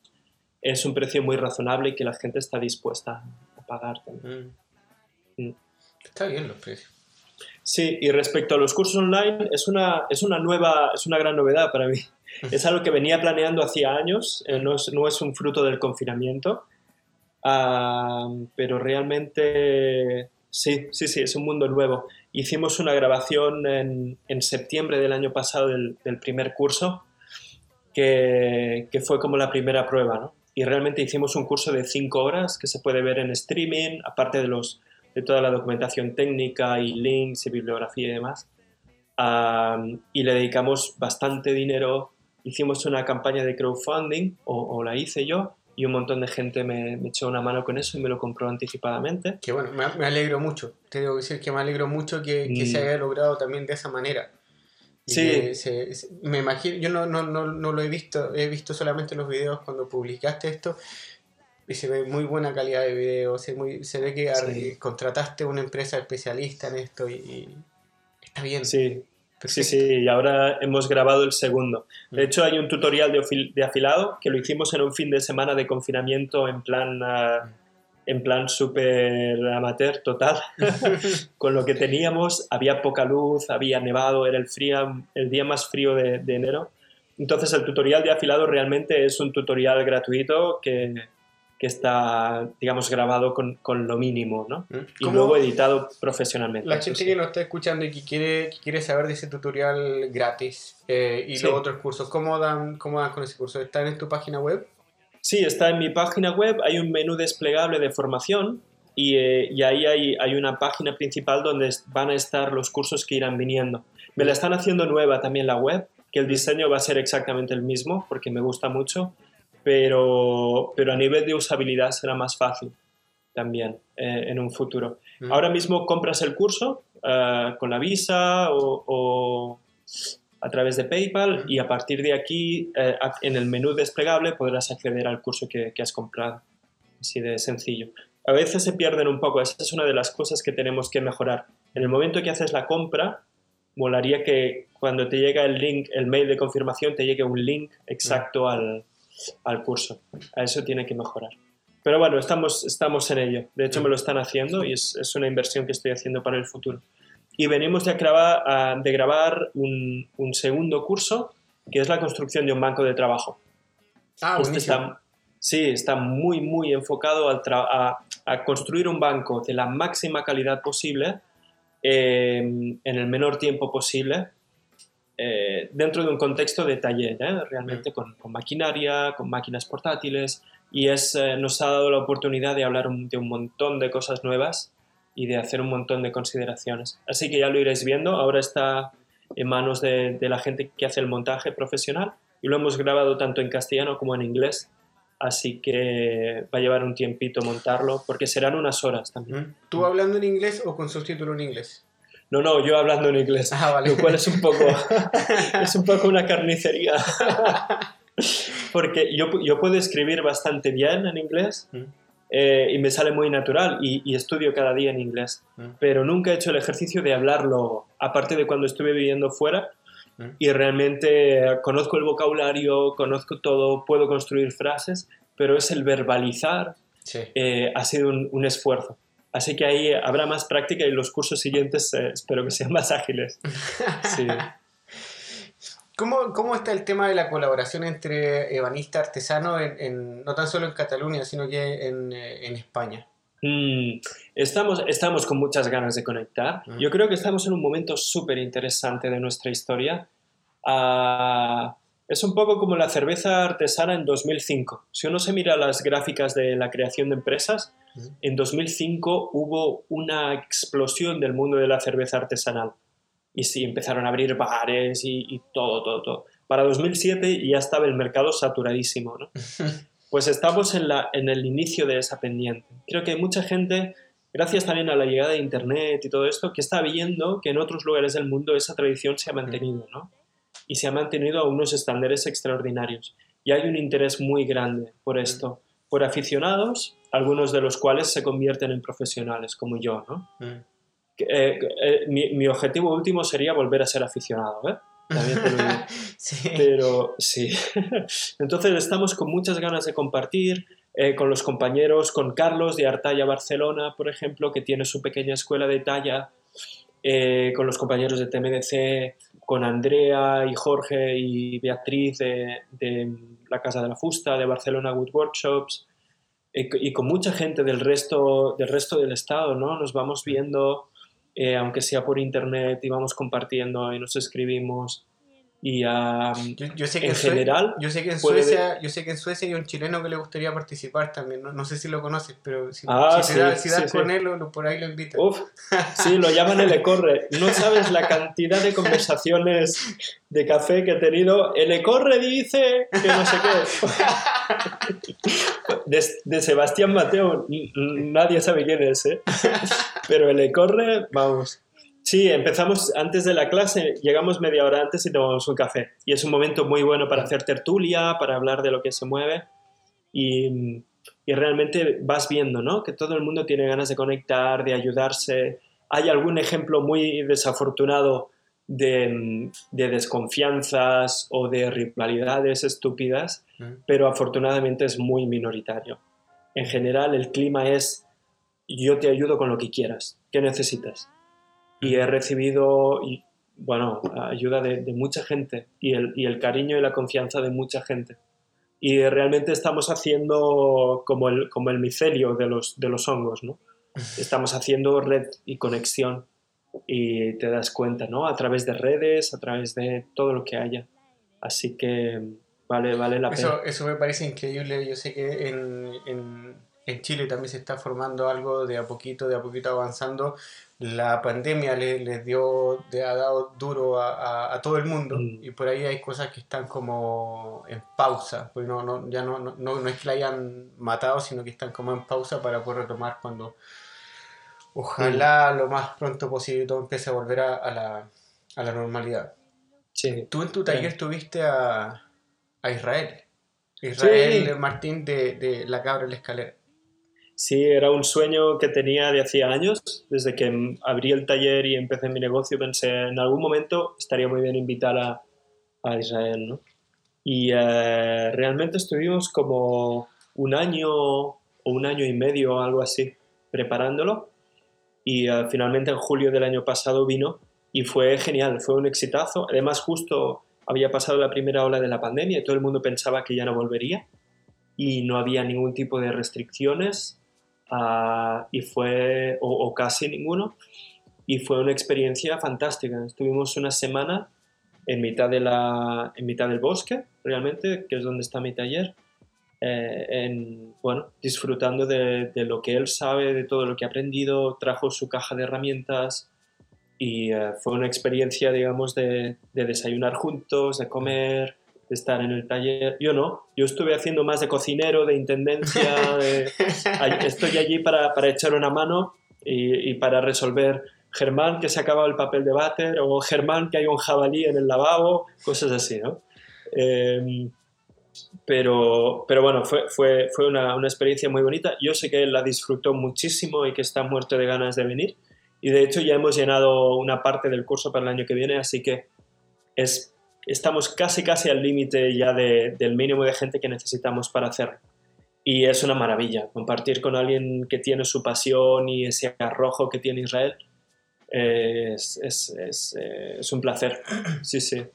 es un precio muy razonable y que la gente está dispuesta a pagar. Mm. Está bien los precios. Sí, y respecto a los cursos online, es una, es una nueva, es una gran novedad para mí. Es algo que venía planeando hacía años, eh, no, es, no, es, un fruto del confinamiento, ah, pero realmente sí, sí, sí, es un mundo nuevo. Hicimos una grabación en, en septiembre del año pasado del, del primer curso, que, que, fue como la primera prueba, ¿no? Y realmente hicimos un curso de cinco horas que se puede ver en streaming, aparte de los de toda la documentación técnica y links y bibliografía y demás. y le dedicamos bastante dinero. Hicimos una campaña de crowdfunding, o, la hice yo, y un montón de gente me, echó una mano con eso y me lo compró anticipadamente. Que bueno, me, alegro mucho. Te debo decir que me alegro mucho que, que se mm. haya logrado también de esa manera. sí. me imagino, yo no, no, no, no, lo he visto, he visto solamente los videos cuando publicaste esto, y se ve muy buena calidad de video, se, muy, se ve que contrataste una empresa especialista en esto y, está bien. Sí. Sí, sí, y ahora hemos grabado el segundo. De mm. hecho, hay un tutorial de, de, afilado que lo hicimos en un fin de semana de confinamiento en plan, uh, en plan súper amateur total. Con lo que teníamos, había poca luz, había nevado, era el, frío, el día más frío de, de enero. Entonces, el tutorial de afilado realmente es un tutorial gratuito que, que está, digamos, grabado con, con lo mínimo, ¿no? Mm. Y luego editado profesionalmente. La gente que nos está escuchando y que quiere, quiere saber de ese tutorial gratis eh, y los otros cursos, ¿cómo dan, ¿cómo dan con ese curso? ¿Están en tu página web? Sí, está en mi página web, hay un menú desplegable de formación y, eh, y ahí hay, hay, una página principal donde van a estar los cursos que irán viniendo. Me la están haciendo nueva también la web, que el diseño va a ser exactamente el mismo porque me gusta mucho pero, pero a nivel de usabilidad será más fácil también eh, en un futuro. Mm. Ahora mismo compras el curso eh, con la Visa o, a través de PayPal mm. y a partir de aquí eh, en el menú desplegable podrás acceder al curso que, que, has comprado. Así de sencillo. A veces se pierden un poco, esa es una de las cosas que tenemos que mejorar. En el momento que haces la compra, molaría que cuando te llega el link, el mail de confirmación, te llegue un link exacto mm. al, al curso. A eso tiene que mejorar. Pero bueno, estamos, estamos en ello. De hecho, me lo están haciendo y es, es una inversión que estoy haciendo para el futuro. Y venimos de grabar, de grabar un, un, segundo curso, que es la construcción de un banco de trabajo. Ah, este está, Sí, está muy, muy enfocado a, a, construir un banco de la máxima calidad posible eh, en el menor tiempo posible eh, dentro de un contexto de taller, ¿eh? realmente con, maquinaria, con máquinas portátiles, y es, eh, nos ha dado la oportunidad de hablar de un montón de cosas nuevas y de hacer un montón de consideraciones. Así que ya lo iréis viendo, ahora está en manos de, la gente que hace el montaje profesional y lo hemos grabado tanto en castellano como en inglés, así que va a llevar un tiempito montarlo porque serán unas horas también. ¿Tú hablando en inglés o con subtítulo en inglés? No, no, yo hablando en inglés. Ah, lo cual es un poco, es un poco una carnicería. Porque yo, yo, puedo escribir bastante bien en inglés mm. eh, y me sale muy natural y, estudio cada día en inglés. Mm. Pero nunca he hecho el ejercicio de hablarlo, aparte de cuando estuve viviendo fuera. Mm. Y realmente conozco el vocabulario, conozco todo, puedo construir frases, pero es el verbalizar, eh, ha sido un, un esfuerzo. Así que ahí habrá más práctica y los cursos siguientes eh, espero que sean más ágiles. ¿Cómo, ¿Cómo, está el tema de la colaboración entre ebanista artesano, en, no tan solo en Cataluña, sino que en, eh, en España? Mm, estamos, estamos con muchas ganas de conectar. Mm. Yo creo que estamos en un momento súper interesante de nuestra historia. Ah, Es un poco como la cerveza artesana en 2005. Si uno se mira las gráficas de la creación de empresas, en 2005 hubo una explosión del mundo de la cerveza artesanal. Y sí, empezaron a abrir bares y, todo, todo, todo. Para 2007 ya estaba el mercado saturadísimo, ¿no? Pues estamos en, la, en el inicio de esa pendiente. Creo que hay mucha gente, gracias también a la llegada de Internet y todo esto, que está viendo que en otros lugares del mundo esa tradición se ha mantenido, ¿no? Y se ha mantenido a unos estándares extraordinarios. Y hay un interés muy grande por esto, por aficionados algunos de los cuales se convierten en profesionales, como yo, ¿no? Mm. Eh, eh, mi, objetivo último sería volver a ser aficionado, ¿eh? También te lo digo. sí. Pero sí. Entonces estamos con muchas ganas de compartir eh, con los compañeros, con Carlos de Artaya Barcelona, por ejemplo, que tiene su pequeña escuela de talla, con los compañeros de TMDC, con Andrea y Jorge y Beatriz de, de la Casa de la Fusta, de Barcelona Wood Workshops, y, con mucha gente del resto, del resto del estado, ¿no? Nos vamos viendo, eh, aunque sea por internet, y vamos compartiendo y nos escribimos. Y yo, sé que en, general. Yo sé que en Suecia, yo sé que en Suecia hay un chileno que le gustaría participar también. No, no sé si lo conoces, pero si, ah, si, das con él, o por ahí lo invitas. sí, lo llaman el Ecorre. No sabes la cantidad de conversaciones de café que he tenido. El Ecorre dice que no sé qué. De, Sebastián Mateo, nadie sabe quién es, ¿eh? Pero el Ecorre, vamos. Sí, empezamos antes de la clase, llegamos media hora antes y tomamos un café. Y es un momento muy bueno para hacer tertulia, para hablar de lo que se mueve. Y, y realmente vas viendo, ¿no? Que todo el mundo tiene ganas de conectar, de ayudarse. Hay algún ejemplo muy desafortunado de, de desconfianzas o de rivalidades estúpidas, pero afortunadamente es muy minoritario. En general, el clima es yo te ayudo con lo que quieras. ¿Qué necesitas? Y he recibido, y, bueno, ayuda de, mucha gente y el, y el, cariño y la confianza de mucha gente. Y realmente estamos haciendo como el, como el micelio de los, de los hongos, ¿no? Estamos haciendo red y conexión y te das cuenta, ¿no? A través de redes, a través de todo lo que haya. Así que vale, vale la pena. Eso, me parece increíble. Yo sé que en, en, en Chile también se está formando algo de a poquito, de a poquito avanzando la pandemia les, dio, le ha dado duro a, todo el mundo mm. y por ahí hay cosas que están como en pausa, porque no, no, ya no, no, no, es que la hayan matado, sino que están como en pausa para poder retomar cuando ojalá mm. lo más pronto posible todo empiece a volver a, la, a la, normalidad. Sí. Tú en tu taller tuviste a, a Israel, Israel Martín de, de La Cabra en la Escalera. Sí, era un sueño que tenía de hacía años. Desde que abrí el taller y empecé mi negocio, pensé en algún momento estaría muy bien invitar a, a Israel, ¿no? Y eh, realmente estuvimos como un año o un año y medio algo así preparándolo. Y eh, finalmente en julio del año pasado vino y fue genial, fue un exitazo. Además, justo había pasado la primera ola de la pandemia y todo el mundo pensaba que ya no volvería y no había ningún tipo de restricciones Ah, y fue, o, casi ninguno, y fue una experiencia fantástica. Estuvimos una semana en mitad, de la, en mitad del bosque, realmente, que es donde está mi taller, eh, en, bueno, disfrutando de, de, lo que él sabe, de todo lo que ha aprendido, trajo su caja de herramientas y eh, fue una experiencia, digamos, de, de desayunar juntos, de comer, estar en el taller. Yo no, yo estuve haciendo más de cocinero, de intendencia, estoy allí para, para, echar una mano y, y, para resolver Germán que se ha acabado el papel de váter o Germán que hay un jabalí en el lavabo, cosas así, ¿no? Em, pero, pero bueno, fue, fue, fue una, una, experiencia muy bonita. Yo sé que él la disfrutó muchísimo y que está muerto de ganas de venir. Y de hecho ya hemos llenado una parte del curso para el año que viene, así que es estamos casi casi al límite ya del mínimo de gente que necesitamos para hacerlo. Y es una maravilla compartir con alguien que tiene su pasión y ese arrojo que tiene Israel. es, es, es, eh, es, un placer. Sí, sí.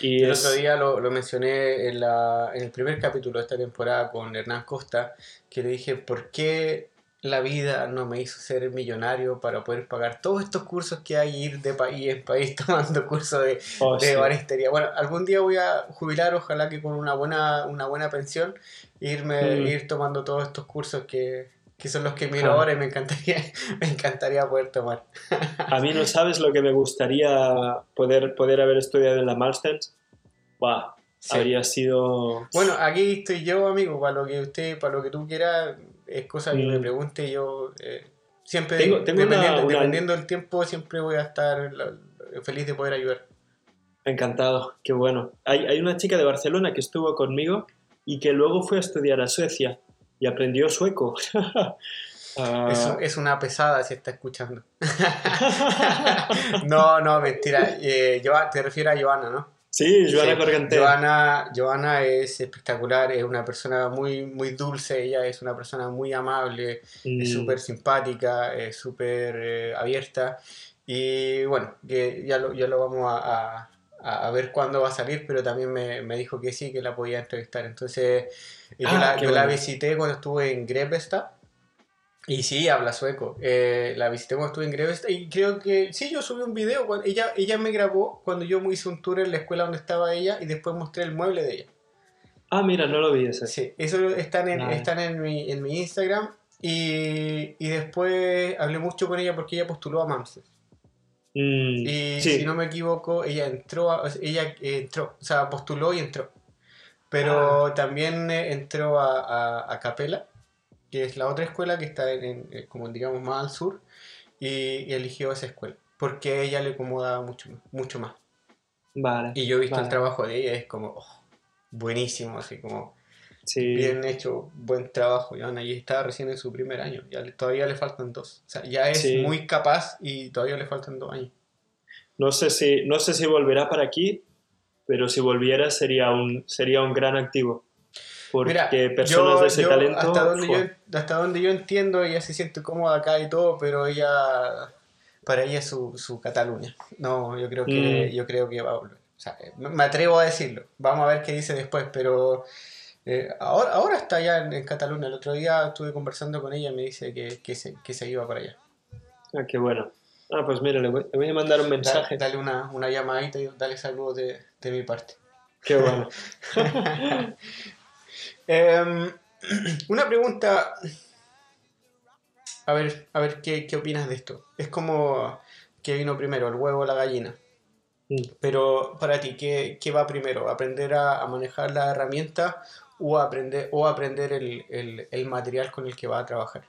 Y el otro día lo, lo mencioné en, la, en, el primer capítulo de esta temporada con Hernán Costa, que le dije, ¿por qué la vida no me hizo ser millonario para poder pagar todos estos cursos que hay, ir de país en país tomando cursos de, Oh, de sí. baristería. Bueno, algún día voy a jubilar, ojalá que con una buena, una buena pensión, irme, Mm. ir tomando todos estos cursos que, que son los que miro Claro. ahora y me encantaría, me encantaría poder tomar. A mí no sabes lo que me gustaría poder, poder haber estudiado en la Malstens. Buah, Sí. habría sido... Bueno, aquí estoy yo, amigo, para lo que usted, para lo que tú quieras, es cosa que me pregunte yo. eh, siempre, Tengo- tengo una- dependiendo, una- dependiendo del tiempo, siempre voy a estar feliz de poder ayudar. Encantado, qué bueno. Hay, hay una chica de Barcelona que estuvo conmigo y que luego fue a estudiar a Suecia y aprendió sueco. Ah, Es, es una pesada si está escuchando. no, no, mentira. Eh, Joa- te refieres a Joana, ¿no? Sí, Joana Sí. Corganté. Joana, Joana es espectacular, es una persona muy, muy dulce, ella es una persona muy amable, Mm, es súper simpática, es súper eh, abierta y bueno, que ya lo, ya lo vamos a, a- a ver cuándo va a salir, pero también me, me dijo que sí, que la podía entrevistar. Entonces, eh, yo, Ah, la, yo la bueno. visité cuando estuve en Grebbestad y sí, habla sueco. Eh, la visité cuando estuve en Grebbestad y creo que sí, yo subí un video, cuando, ella, ella me grabó cuando yo hice un tour en la escuela donde estaba ella y después mostré el mueble de ella. Ah, mira, no lo vi ese. Sí, eso están en, están en, mi, en mi Instagram y, y después hablé mucho con ella porque ella postuló a Mamses. Mm, Y sí. si no me equivoco, ella entró, a- ella eh, entró, o sea, postuló y entró. Pero Ah. también eh, entró a, a, a Capella, que es la otra escuela que está en, en, eh, como digamos más al sur, y, y eligió esa escuela, porque a ella le acomodaba mucho, mucho más. Vale. Y yo he visto el trabajo de ella, es como oh, buenísimo, así como Sí. bien hecho, buen trabajo, Joana, y está recién en su primer año, ya le- todavía le faltan dos. O sea, ya es Sí. muy capaz y todavía le faltan dos años. No sé si, no sé si volverá para aquí, pero si volviera sería un, sería un gran activo. Porque Mira, personas yo- de ese yo, talento. Hasta donde, yo, hasta donde yo entiendo, ella se siente cómoda acá y todo, pero ella. Para ella es su, su Cataluña. No, yo creo que, Mm. yo creo que va a volver. O sea, me me atrevo a decirlo. Vamos a ver qué dice después, pero. eh, ahora, ahora está ya en, en Cataluña. El otro día estuve conversando con ella y me dice que, que, se, que se iba para allá. Ah, qué bueno. Ah, pues mira, le voy, le voy a mandar un mensaje. dale una, una llamadita y dale saludos de, de mi parte. Qué bueno. Em, una pregunta. A ver, a ver ¿qué, qué opinas de esto. Es como que vino primero, el huevo o la gallina. Pero para ti, ¿qué, qué va primero? ¿Aprender a, a manejar la herramienta o aprender, o aprender el, el- el material con el que va a trabajar?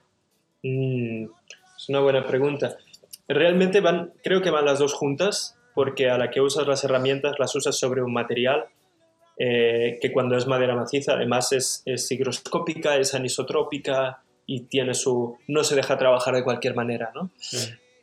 Mm, es una buena pregunta. Realmente van, creo que van las dos juntas, porque a la que usas las herramientas las usas sobre un material eh, que cuando es madera maciza, además es, es higroscópica, es anisotrópica y tiene su, no se deja trabajar de cualquier manera, ¿no?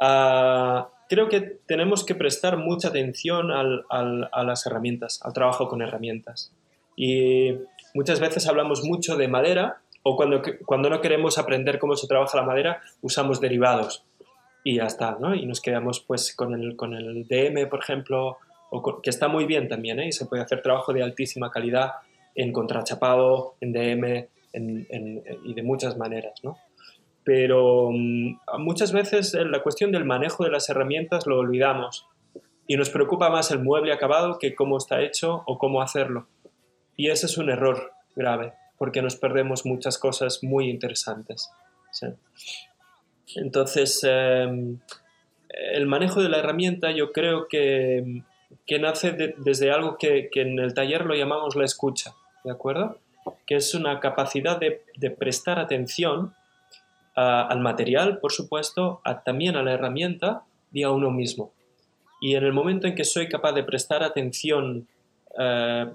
Ah, creo que tenemos que prestar mucha atención al- al- a las herramientas, al trabajo con herramientas. Y muchas veces hablamos mucho de madera o cuando, cuando no queremos aprender cómo se trabaja la madera, usamos derivados y ya está, ¿no? Y nos quedamos pues con el, con el DM, por ejemplo, o con- que está muy bien también, ¿eh? Y se puede hacer trabajo de altísima calidad en contrachapado, en DM en- en- y de muchas maneras, ¿no? Pero mm, muchas veces eh, la cuestión del manejo de las herramientas lo olvidamos y nos preocupa más el mueble acabado que cómo está hecho o cómo hacerlo. Y ese es un error grave, porque nos perdemos muchas cosas muy interesantes. ¿sí? Entonces, eh, el manejo de la herramienta yo creo que, que nace de- desde algo que, en el taller lo llamamos la escucha, ¿de acuerdo? Que es una capacidad de, prestar atención al material, por supuesto, también a la herramienta y a uno mismo. Y en el momento en que soy capaz de prestar atención eh,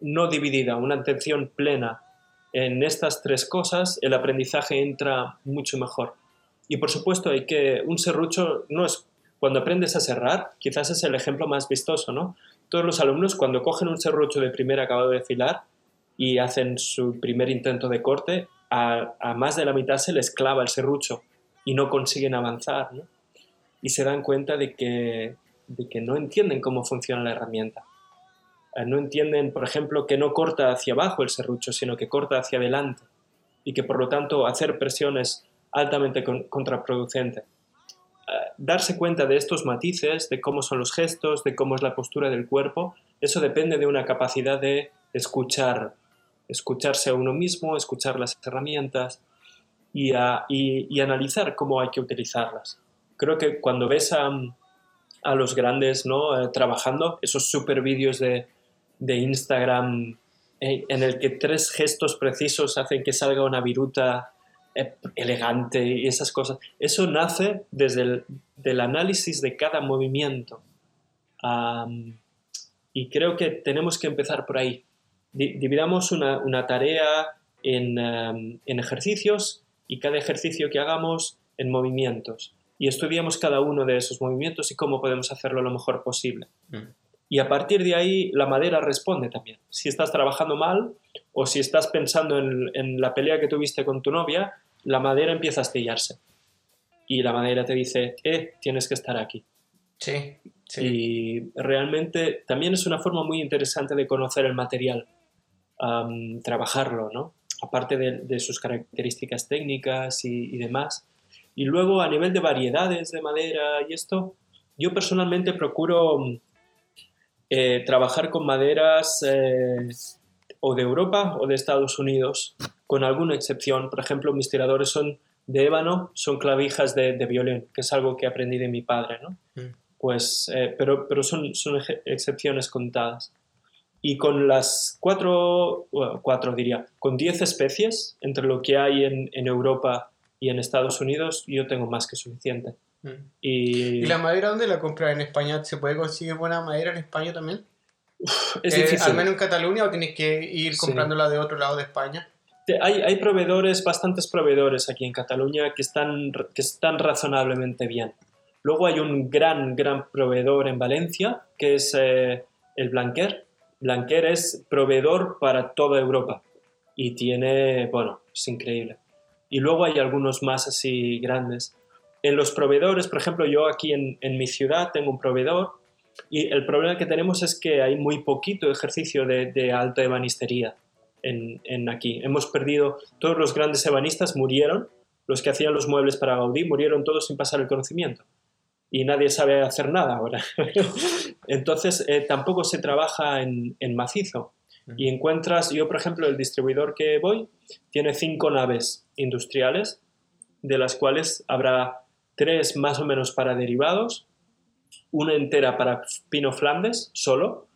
no dividida, una atención plena en estas tres cosas, el aprendizaje entra mucho mejor. Y por supuesto, hay que un serrucho no es cuando aprendes a serrar, quizás es el ejemplo más vistoso, ¿no? Todos los alumnos cuando cogen un serrucho de primer acabado de filar y hacen su primer intento de corte, a, más de la mitad se les clava el serrucho y no consiguen avanzar, ¿no? Y se dan cuenta de que, de que no entienden cómo funciona la herramienta. Eh, No entienden, por ejemplo, que no corta hacia abajo el serrucho, sino que corta hacia adelante y que por lo tanto hacer presiones altamente contraproducente. Darse cuenta de estos matices, de cómo son los gestos, de cómo es la postura del cuerpo, eso depende de una capacidad de escuchar, escucharse a uno mismo, escuchar las herramientas y, analizar cómo hay que utilizarlas. Creo que cuando ves a, los grandes ¿no? Eh, trabajando, esos super vídeos de, de Instagram eh, en el que tres gestos precisos hacen que salga una viruta elegante y esas cosas. Eso nace desde el del análisis de cada movimiento. y creo que tenemos que empezar por ahí. dividamos una, una tarea en, en, ejercicios y cada ejercicio que hagamos en movimientos. Y estudiamos cada uno de esos movimientos y cómo podemos hacerlo lo mejor posible. Mm. Y a partir de ahí la madera responde también. Si estás trabajando mal o si estás pensando en, la pelea que tuviste con tu novia, la madera empieza a astillarse. Y la madera te dice, eh, tienes que estar aquí. Sí, sí. Y realmente también es una forma muy interesante de conocer el material, trabajarlo, ¿no? Aparte de, sus características técnicas y, y demás. Y luego a nivel de variedades de madera y esto, yo personalmente procuro eh, trabajar con maderas eh, o de Europa o de Estados Unidos, con alguna excepción. Por ejemplo, mis tiradores son de ébano, son clavijas de, violín, que es algo que aprendí de mi padre, ¿no? Mm. Pues, eh, pero, pero son, son excepciones contadas. Y con las cuatro, cuatro diría, con diez especies, entre lo que hay en, en Europa y en Estados Unidos, yo tengo más que suficiente. Mm. Y... la madera dónde la compras en España? ¿Se puede conseguir buena madera en España también? es eh, difícil. ¿Al menos en Cataluña o tienes que ir comprándola de otro lado de España? Hay, hay, proveedores, bastantes proveedores aquí en Cataluña que están, que están razonablemente bien. Luego hay un gran, gran proveedor en Valencia que es eh, el Blanquer. Blanquer es proveedor para toda Europa y tiene, bueno, es increíble. Y luego hay algunos más así grandes en los proveedores, por ejemplo, yo aquí en, mi ciudad tengo un proveedor y el problema que tenemos es que hay muy poquito ejercicio de, alta ebanistería en, aquí. Hemos perdido, todos los grandes ebanistas murieron, los que hacían los muebles para Gaudí murieron todos sin pasar el conocimiento y nadie sabe hacer nada ahora. Entonces eh, tampoco se trabaja en, en, macizo. Y encuentras, yo por ejemplo, el distribuidor que voy tiene cinco naves industriales, de las cuales habrá tres más o menos para derivados, una entera para pino flandes solo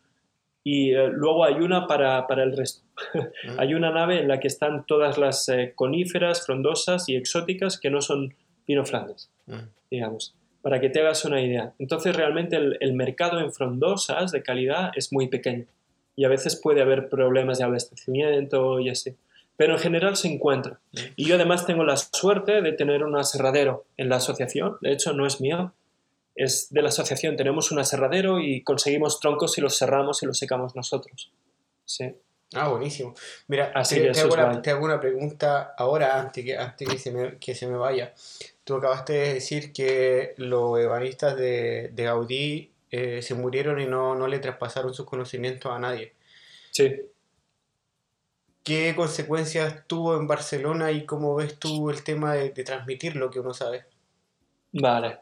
y eh, luego hay una para, el resto. Ah. hay una nave en la que están todas las eh, coníferas, frondosas y exóticas que no son pino flandes, ah. digamos, para que te hagas una idea. Entonces realmente el, el mercado en frondosas de calidad es muy pequeño y a veces puede haber problemas de abastecimiento y así pero en general se encuentra. Y yo además tengo la suerte de tener un aserradero en la asociación, de hecho no es mío, es de la asociación, tenemos un aserradero y conseguimos troncos y los cerramos y los secamos nosotros. Sí. Ah, buenísimo. Mira, Así te, hago una, pregunta ahora, antes que, antes que, se, me, que se me vaya. Tú acabaste de decir que los ebanistas de, de Gaudí eh, se murieron y no, no le traspasaron sus conocimientos a nadie. Sí. ¿Qué consecuencias tuvo en Barcelona y cómo ves tú el tema de, transmitir lo que uno sabe? Vale.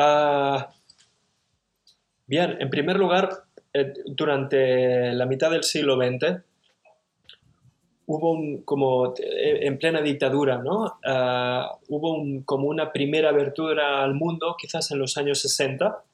Ah, bien, en primer lugar, eh, durante la mitad del siglo XX hubo un, como eh, en plena dictadura, ¿no? Ah, hubo un, como una primera abertura al mundo, quizás en los años 60,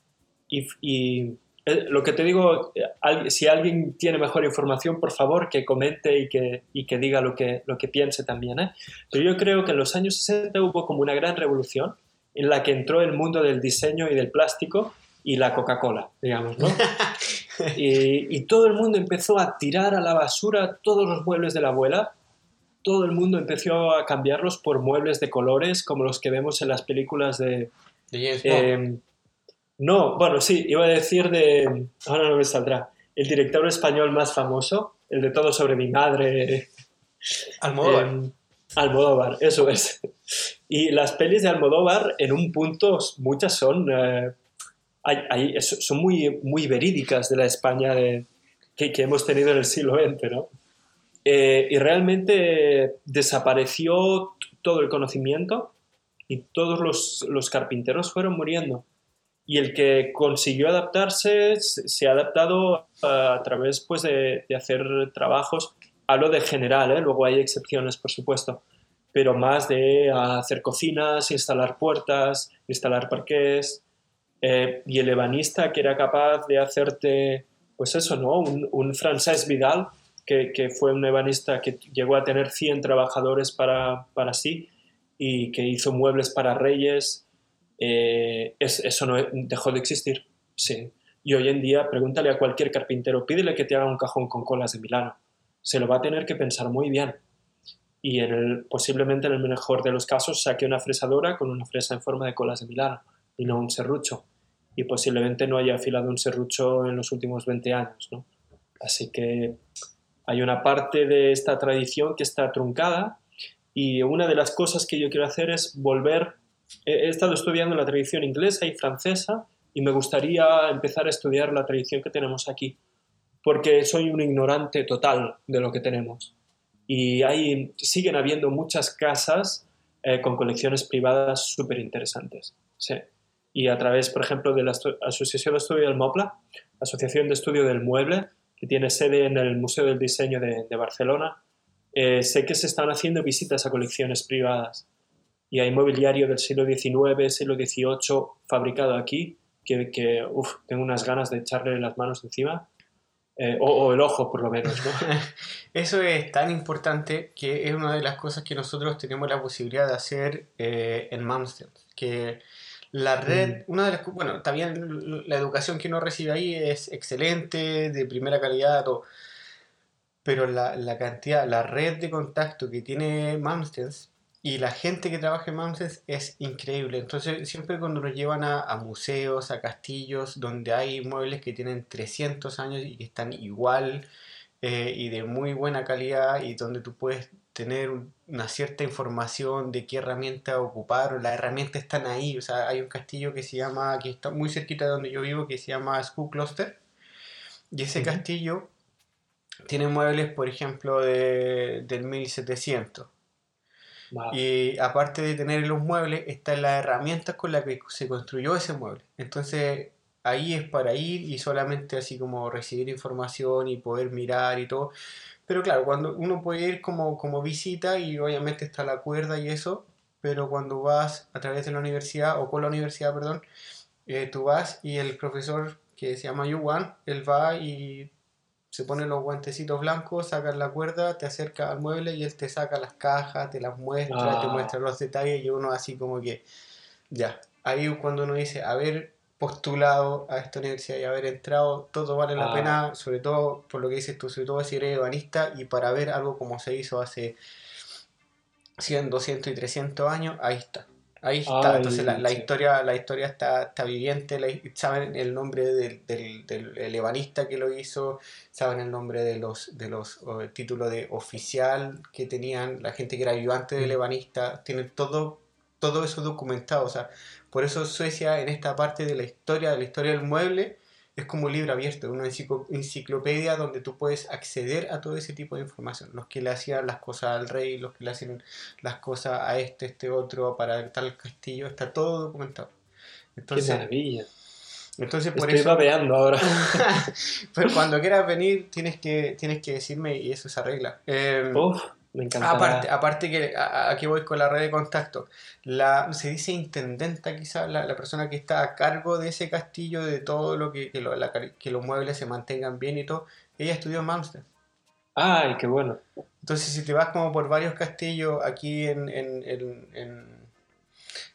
y eh, lo que te digo, eh, si alguien tiene mejor información, por favor, que comente y que, y que diga lo que, lo que piense también. ¿eh? Pero yo creo que en los años 60 hubo como una gran revolución en la que entró el mundo del diseño y del plástico y la Coca-Cola, digamos, ¿no? y, y, todo el mundo empezó a tirar a la basura todos los muebles de la abuela. Todo el mundo empezó a cambiarlos por muebles de colores como los que vemos en las películas de... de no, bueno, sí, iba a decir de. Ahora no me saldrá. El director español más famoso, el de Todo sobre mi madre. Almodóvar. Eh, Almodóvar, eso es. Y las pelis de Almodóvar, en un punto, muchas son. Eh, son muy, muy verídicas de la España que, hemos tenido en el siglo XX, ¿no? Eh, y realmente desapareció todo el conocimiento y todos los, los carpinteros fueron muriendo. Y el que consiguió adaptarse se, ha adaptado a, través pues, de, de, hacer trabajos, a lo de general, ¿eh? luego hay excepciones, por supuesto, pero más de hacer cocinas, instalar puertas, instalar parques. Eh, y el ebanista que era capaz de hacerte, pues eso, ¿no? Un, un francés Vidal, que, que, fue un ebanista que llegó a tener 100 trabajadores para, para sí y que hizo muebles para reyes, eh, eso no dejó de existir. Sí. Y hoy en día, pregúntale a cualquier carpintero, pídele que te haga un cajón con colas de Milano. Se lo va a tener que pensar muy bien. Y en el, posiblemente en el mejor de los casos saque una fresadora con una fresa en forma de colas de Milano y no un serrucho. Y posiblemente no haya afilado un serrucho en los últimos 20 años. ¿no? Así que hay una parte de esta tradición que está truncada y una de las cosas que yo quiero hacer es volver he, estado estudiando la tradición inglesa y francesa y me gustaría empezar a estudiar la tradición que tenemos aquí, porque soy un ignorante total de lo que tenemos. Y hay, siguen habiendo muchas casas eh, con colecciones privadas súper interesantes. Sí. Y a través, por ejemplo, de la Asociación de Estudio del MOPLA, Asociación de Estudio del Mueble, que tiene sede en el Museo del Diseño de, de Barcelona, eh, sé que se están haciendo visitas a colecciones privadas y hay mobiliario del siglo XIX, siglo XVIII fabricado aquí, que, que uf, tengo unas ganas de echarle las manos encima. Eh, o, o, el ojo, por lo menos. ¿no? Eso es tan importante que es una de las cosas que nosotros tenemos la posibilidad de hacer eh, en Malmsteen. Que la red, mm. una de las, bueno, también la educación que uno recibe ahí es excelente, de primera calidad, todo. Pero la, la cantidad, la red de contacto que tiene Malmsteen y la gente que trabaja en Mountains es increíble. Entonces, siempre cuando nos llevan a, museos, a castillos, donde hay muebles que tienen 300 años y que están igual eh, y de muy buena calidad, y donde tú puedes tener una cierta información de qué herramienta ocupar, o las herramientas están ahí. O sea, hay un castillo que se llama, que está muy cerquita de donde yo vivo, que se llama School Cluster. Y ese castillo tiene muebles, por ejemplo, de, del 1700 y aparte de tener los muebles, están las herramientas con las que se construyó ese mueble. Entonces ahí es para ir y solamente así como recibir información y poder mirar y todo. Pero claro, cuando uno puede ir como, como visita y obviamente está la cuerda y eso, pero cuando vas a través de la universidad o con la universidad, perdón, eh, tú vas y el profesor que se llama Yuan, él va y se pone los guantecitos blancos, saca la cuerda, te acerca al mueble y él te saca las cajas, te las muestra, te ah. muestra los detalles y uno así como que, ya, ahí cuando uno dice haber postulado a esta universidad y haber entrado, todo vale la ah. pena, sobre todo por lo que dices tú, sobre todo si eres ebanista y para ver algo como se hizo hace 100, 200 y 300 años, ahí está. Ahí está, entonces la, historia, la historia está, está viviente, saben el nombre del, del, del, ebanista que lo hizo, saben el nombre de los, de los títulos de oficial que tenían la gente que era ayudante del mm. ebanista, tienen todo, todo eso documentado, o sea, por eso Suecia en esta parte de la historia, de la historia del mueble, es como un libro abierto, una enciclopedia donde tú puedes acceder a todo ese tipo de información. Los que le hacían las cosas al rey, los que le hacían las cosas a este, este otro, para tal castillo, está todo documentado. Entonces, Qué maravilla. Entonces por Estoy babeando ahora. Pero cuando quieras venir tienes que, tienes que decirme y eso se arregla. Eh, me. Aparte, aparte que aquí voy con la red de contacto. La, se dice intendenta quizás, la, la, persona que está a cargo de ese castillo, de todo lo que, que, lo, la, que los muebles se mantengan bien y todo. Ella estudió en Malmsteen. ¡Ay, qué bueno! Entonces, si te vas como por varios castillos aquí en, en, en, en,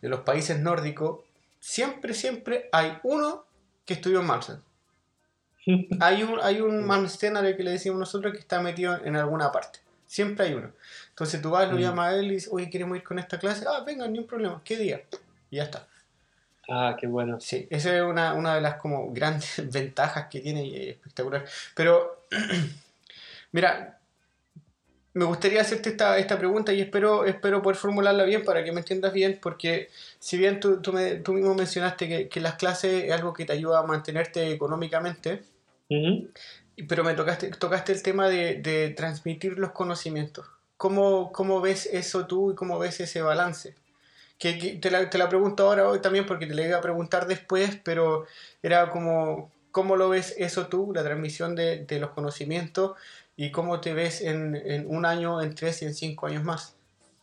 los países nórdicos, siempre, siempre hay uno que estudió en Malmsteen. hay un, hay un Malmsteener que le decimos nosotros que está metido en alguna parte. Siempre hay uno. Entonces tú vas, lo mm. llamas a él y dices, oye, queremos ir con esta clase. Ah, venga, ni un problema. ¿Qué día? Y ya está. Ah, qué bueno. Sí, esa es una, una de las como grandes ventajas que tiene y es espectacular. Pero, mira, me gustaría hacerte esta, esta pregunta y espero, espero poder formularla bien para que me entiendas bien, porque si bien tú, tú, me, tú mismo mencionaste que, que, las clases es algo que te ayuda a mantenerte económicamente, pero me tocaste, tocaste el tema de, de transmitir los conocimientos. ¿Cómo, ¿Cómo, ves eso tú y cómo ves ese balance? que, te, la, te, la, pregunto ahora hoy también porque te la iba a preguntar después, pero era como, ¿cómo lo ves eso tú, la transmisión de, de los conocimientos y cómo te ves en, en, un año, en tres y en cinco años más?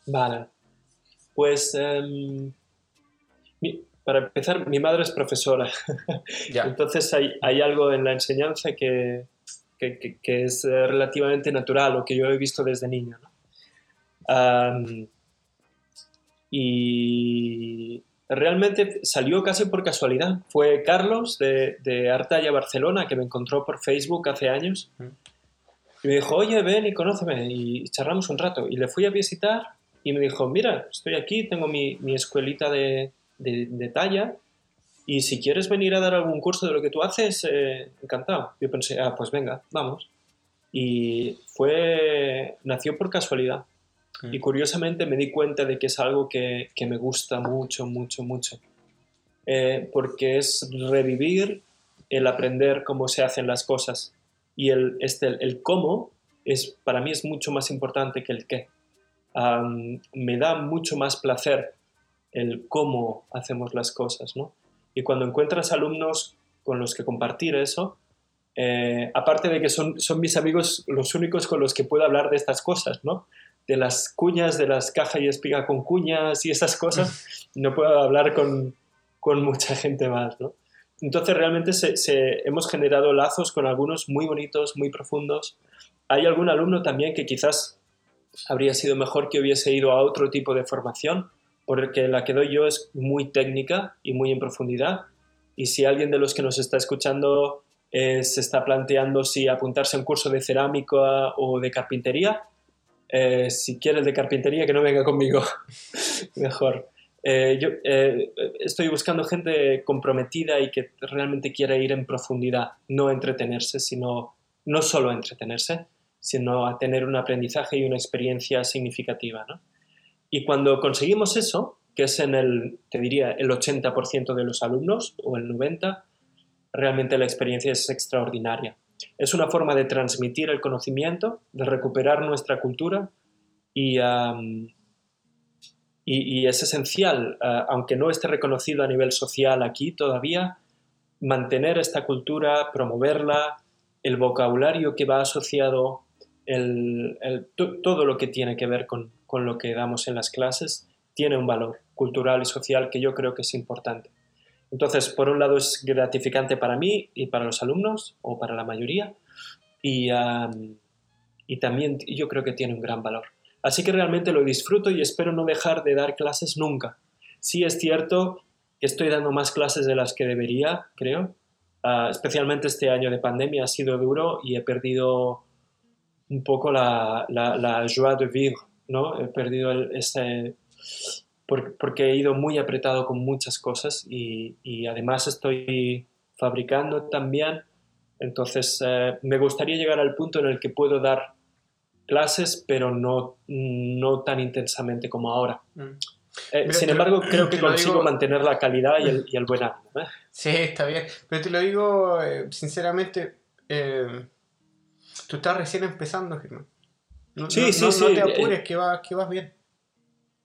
Vale, pues um, mi, para empezar, mi madre es profesora, entonces hay, hay, algo en la enseñanza que, que, que, es eh, relativamente natural o que yo he visto desde niño. ¿no? Um, y realmente salió casi por casualidad. Fue Carlos de, de Artaya Barcelona que me encontró por Facebook hace años y me dijo, oye, ven y conóceme y charlamos un rato. Y le fui a visitar y me dijo, mira, estoy aquí, tengo mi, mi escuelita de, de, talla y si quieres venir a dar algún curso de lo que tú haces, eh, encantado. Yo pensé, ah, pues venga, vamos. Y fue, nació por casualidad. Mm. Y curiosamente me di cuenta de que es algo que, que me gusta mucho, mucho, mucho. Eh, porque es revivir el aprender cómo se hacen las cosas. Y el, este, el, cómo es, para mí es mucho más importante que el qué. me da mucho más placer el cómo hacemos las cosas, ¿no? Y cuando encuentras alumnos con los que compartir eso, eh, aparte de que son, son mis amigos los únicos con los que puedo hablar de estas cosas, ¿no? De las cuñas, de las cajas y espiga con cuñas y esas cosas, no puedo hablar con, con mucha gente más, ¿no? Entonces realmente se, hemos generado lazos con algunos muy bonitos, muy profundos. Hay algún alumno también que quizás habría sido mejor que hubiese ido a otro tipo de formación, porque la que doy yo es muy técnica y muy en profundidad. Y si alguien de los que nos está escuchando eh, se está planteando si apuntarse a un curso de cerámica o de carpintería, eh, si quiere el de carpintería, que no venga conmigo. Mejor. Eh, yo estoy buscando gente comprometida y que realmente quiera ir en profundidad, no entretenerse, sino no solo entretenerse, sino a tener un aprendizaje y una experiencia significativa. ¿no? Y cuando conseguimos eso, que es en el, te diría, el 80% de los alumnos o el 90%, realmente la experiencia es extraordinaria. Es una forma de transmitir el conocimiento, de recuperar nuestra cultura y, y, es esencial, aunque no esté reconocido a nivel social aquí todavía, mantener esta cultura, promoverla, el vocabulario que va asociado, el, todo lo que tiene que ver con, con lo que damos en las clases tiene un valor cultural y social que yo creo que es importante. Entonces, por un lado es gratificante para mí y para los alumnos, o para la mayoría, y, y también yo creo que tiene un gran valor. Así que realmente lo disfruto y espero no dejar de dar clases nunca. Sí es cierto que estoy dando más clases de las que debería, creo. Uh, especialmente este año de pandemia ha sido duro y he perdido un poco la, la, la joie de vivre ¿no? He perdido ese... porque he ido muy apretado con muchas cosas y, y además estoy fabricando también. Entonces, eh, me gustaría llegar al punto en el que puedo dar clases, pero no, no tan intensamente como ahora. Mm. Eh, sin embargo, creo que consigo mantener la calidad y el, y el buen ánimo. ¿eh? Sí, está bien. Pero te lo digo sinceramente, tú estás recién empezando, Germán. No, sí, sí, sí. No te apures, que, que vas bien.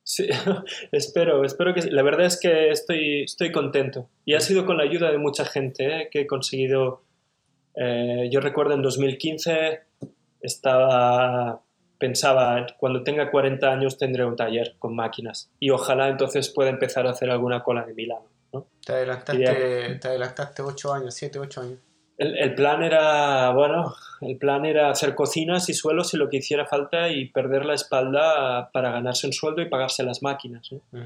Sí, espero, espero que... La verdad es que estoy, estoy contento. Y ha sido con la ayuda de mucha gente ¿eh? que he conseguido... Eh, yo recuerdo en 2015 estaba... Pensaba, cuando tenga 40 años tendré un taller con máquinas. Y ojalá entonces pueda empezar a hacer alguna cola de Milano. ¿no? Te, adelantaste, te adelantaste 8 años, 7, 8 años. El, plan era, bueno, el plan era hacer cocinas y suelos y lo que hiciera falta y perder la espalda para ganarse un sueldo y pagarse las máquinas. Mm.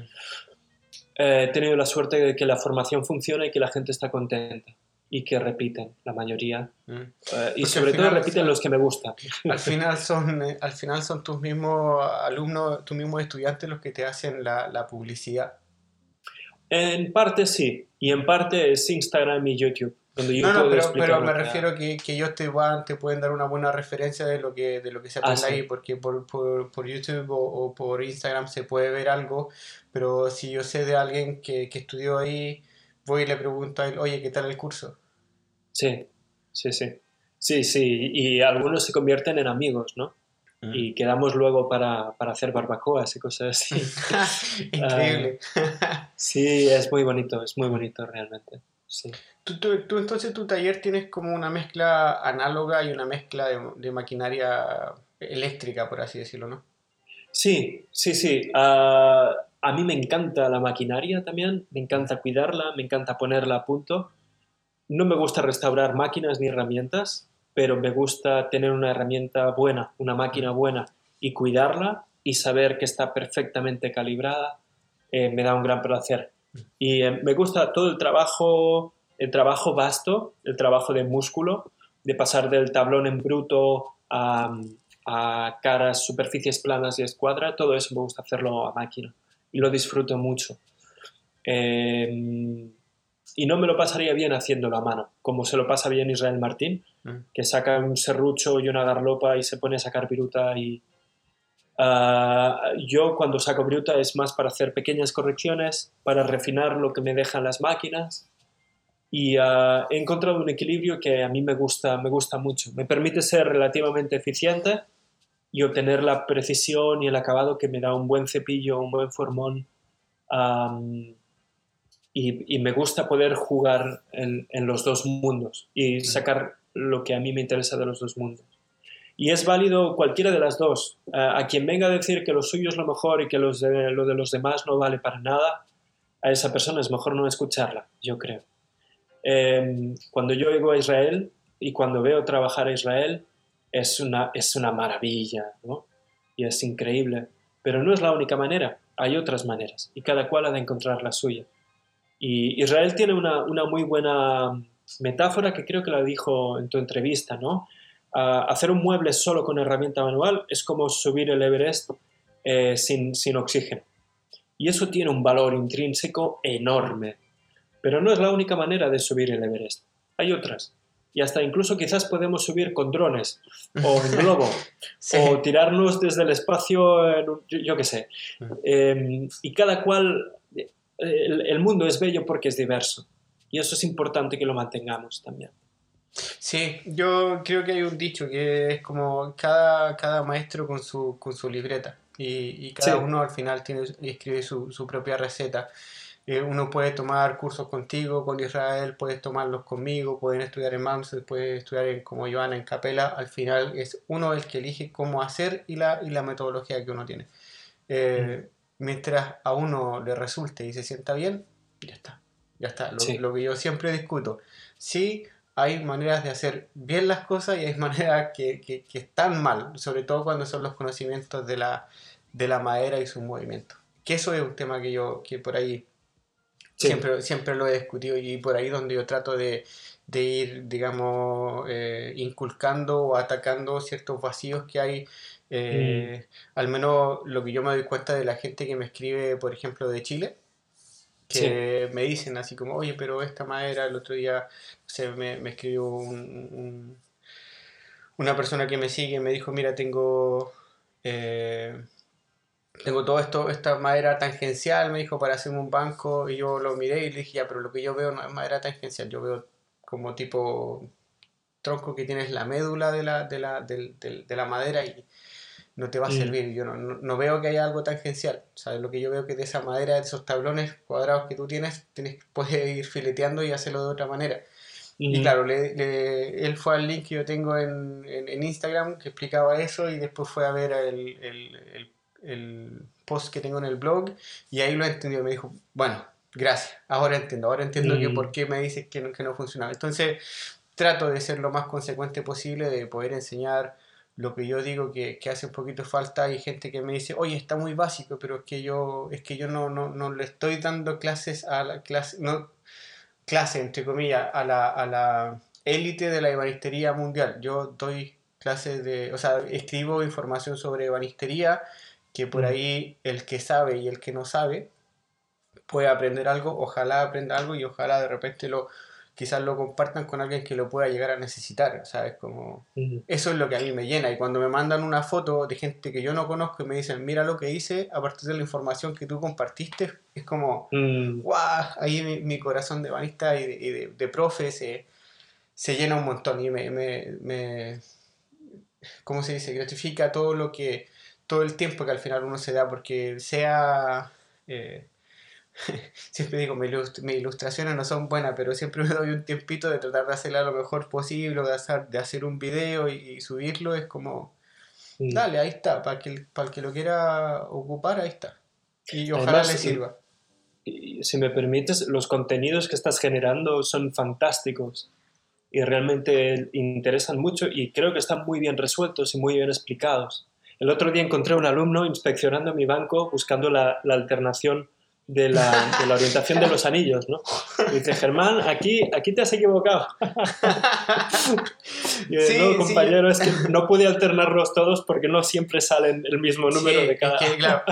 Eh, he tenido la suerte de que la formación funciona y que la gente está contenta y que repiten, la mayoría. Mm. Eh, y sobre todo repiten los que me gustan. Al final son, eh, al final son tus mismos alumnos, tus mismos estudiantes los que te hacen la, la publicidad. En parte sí, y en parte es Instagram y YouTube no, no, pero, pero me refiero que, que ellos te, te pueden dar una buena referencia de lo que, de lo que se aprende ah, ahí, porque por, por, por YouTube o, por Instagram se puede ver algo, pero si yo sé de alguien que, que estudió ahí, voy y le pregunto a él, oye, ¿qué tal el curso? Sí, sí, sí. Sí, sí, y algunos se convierten en amigos, ¿no? Mm. Y quedamos luego para, para, hacer barbacoas y cosas así. Increíble. Ah, sí, es muy bonito, es muy bonito realmente. Sí. ¿Tú, tú, tú, entonces tu taller tienes como una mezcla análoga y una mezcla de, de maquinaria eléctrica, por así decirlo, ¿no? Sí, sí, sí. Uh, a mí me encanta la maquinaria también, me encanta cuidarla, me encanta ponerla a punto. No me gusta restaurar máquinas ni herramientas, pero me gusta tener una herramienta buena, una máquina buena y cuidarla y saber que está perfectamente calibrada, eh, me da un gran placer. Y eh, me gusta todo el trabajo, el trabajo vasto, el trabajo de músculo, de pasar del tablón en bruto a, a caras, superficies planas y escuadra, todo eso me gusta hacerlo a máquina y lo disfruto mucho. Em, y no me lo pasaría bien haciéndolo a mano, como se lo pasa bien Israel Martín, mm. que saca un serrucho y una garlopa y se pone a sacar viruta y... Ah, yo cuando saco viruta es más para hacer pequeñas correcciones, para refinar lo que me dejan las máquinas y ah, he encontrado un equilibrio que a mí me gusta, me gusta mucho. Me permite ser relativamente eficiente y obtener la precisión y el acabado que me da un buen cepillo, un buen formón. y, me gusta poder jugar en, los dos mundos y sacar lo que a mí me interesa de los dos mundos. Y es válido cualquiera de las dos. a quien venga a decir que lo suyo es lo mejor y que los de, lo de los demás no vale para nada, a esa persona es mejor no escucharla, yo creo. Em, cuando yo llego a Israel y cuando veo trabajar a Israel, es una, es una maravilla, ¿no? Y es increíble. Pero no es la única manera, hay otras maneras y cada cual ha de encontrar la suya. Y Israel tiene una, una muy buena metáfora que creo que la dijo en tu entrevista, ¿no? Hacer un mueble solo con herramienta manual es como subir el Everest eh, sin, sin oxígeno. Y eso tiene un valor intrínseco enorme. Pero no es la única manera de subir el Everest. Hay otras y hasta incluso quizás podemos subir con drones o en globo o tirarnos desde el espacio, en yo, qué sé. Em, y cada cual, el, mundo es bello porque es diverso y eso es importante que lo mantengamos también. Sí, yo creo que hay un dicho que es como cada, cada maestro con su, con su libreta y, y cada uno al final tiene, escribe su, su propia receta. Eh, uno puede tomar cursos contigo, con Israel, puedes tomarlos conmigo, pueden estudiar en Mamsel, puede estudiar en, como Joana en Capela. Al final es uno el que elige cómo hacer y la, y la metodología que uno tiene. Eh, mientras a uno le resulte y se sienta bien, ya está. Ya está. Lo, lo que yo siempre discuto. Sí, hay maneras de hacer bien las cosas y hay maneras que, que, que, están mal, sobre todo cuando son los conocimientos de la, de la madera y sus movimientos. Que eso es un tema que yo, que por ahí Siempre, siempre lo he discutido y por ahí donde yo trato de, de ir, digamos, eh, inculcando o atacando ciertos vacíos que hay. Eh, mm. Al menos lo que yo me doy cuenta de la gente que me escribe, por ejemplo, de Chile, que me dicen así como, oye, pero esta madera, el otro día se me, me escribió un, una persona que me sigue, me dijo, mira, tengo... Eh, tengo todo esto, esta madera tangencial, me dijo, para hacerme un banco, y yo lo miré y le dije, ya, pero lo que yo veo no es madera tangencial, yo veo como tipo tronco que tienes la médula de la, de la, de, la madera y no te va a mm. servir. Yo no, no, veo que haya algo tangencial. ¿sabes? Lo que yo veo que de esa madera, de esos tablones cuadrados que tú tienes, tienes puedes ir fileteando y hacerlo de otra manera. Y claro, le, él fue al link que yo tengo en, en, Instagram que explicaba eso y después fue a ver el, el el post que tengo en el blog y ahí lo entendió. Me dijo, bueno, gracias, ahora entiendo, ahora entiendo que mm. por qué me dices que no, que no funcionaba. Entonces trato de ser lo más consecuente posible, de poder enseñar lo que yo digo que, que, hace un poquito falta. Hay gente que me dice, oye, está muy básico, pero es que yo, es que yo no, no, no le estoy dando clases a la clase, no, clase, entre comillas, a la, a la élite de la ebanistería mundial. Yo doy clases de, o sea, escribo información sobre ebanistería que por ahí el que sabe y el que no sabe puede aprender algo, ojalá aprenda algo y ojalá de repente lo quizás lo compartan con alguien que lo pueda llegar a necesitar, ¿sabes? Como eso es lo que a mí me llena y cuando me mandan una foto de gente que yo no conozco y me dicen, "Mira lo que hice a partir de la información que tú compartiste", es como, mm. ¡guau! Ahí mi, corazón de banista y de, de, profe se, llena un montón y me, me ¿cómo se dice? Gratifica todo lo que, todo el tiempo que al final uno se da, porque sea... Eh, siempre digo, mis, ilustraciones no son buenas, pero siempre me doy un tiempito de tratar de hacerla lo mejor posible, de hacer, de hacer un video y, subirlo, es como, dale, ahí está, para que, para el que lo quiera ocupar, ahí está. Y ojalá le sirva. si me permites, los contenidos que estás generando son fantásticos y realmente interesan mucho y creo que están muy bien resueltos y muy bien explicados. El otro día encontré un alumno inspeccionando mi banco buscando la, la alternación de la, de la, orientación de los anillos, ¿no? dice, Germán, aquí, aquí te has equivocado. y sí, no, compañero, es que no pude alternarlos todos porque no siempre salen el mismo número de cada... claro.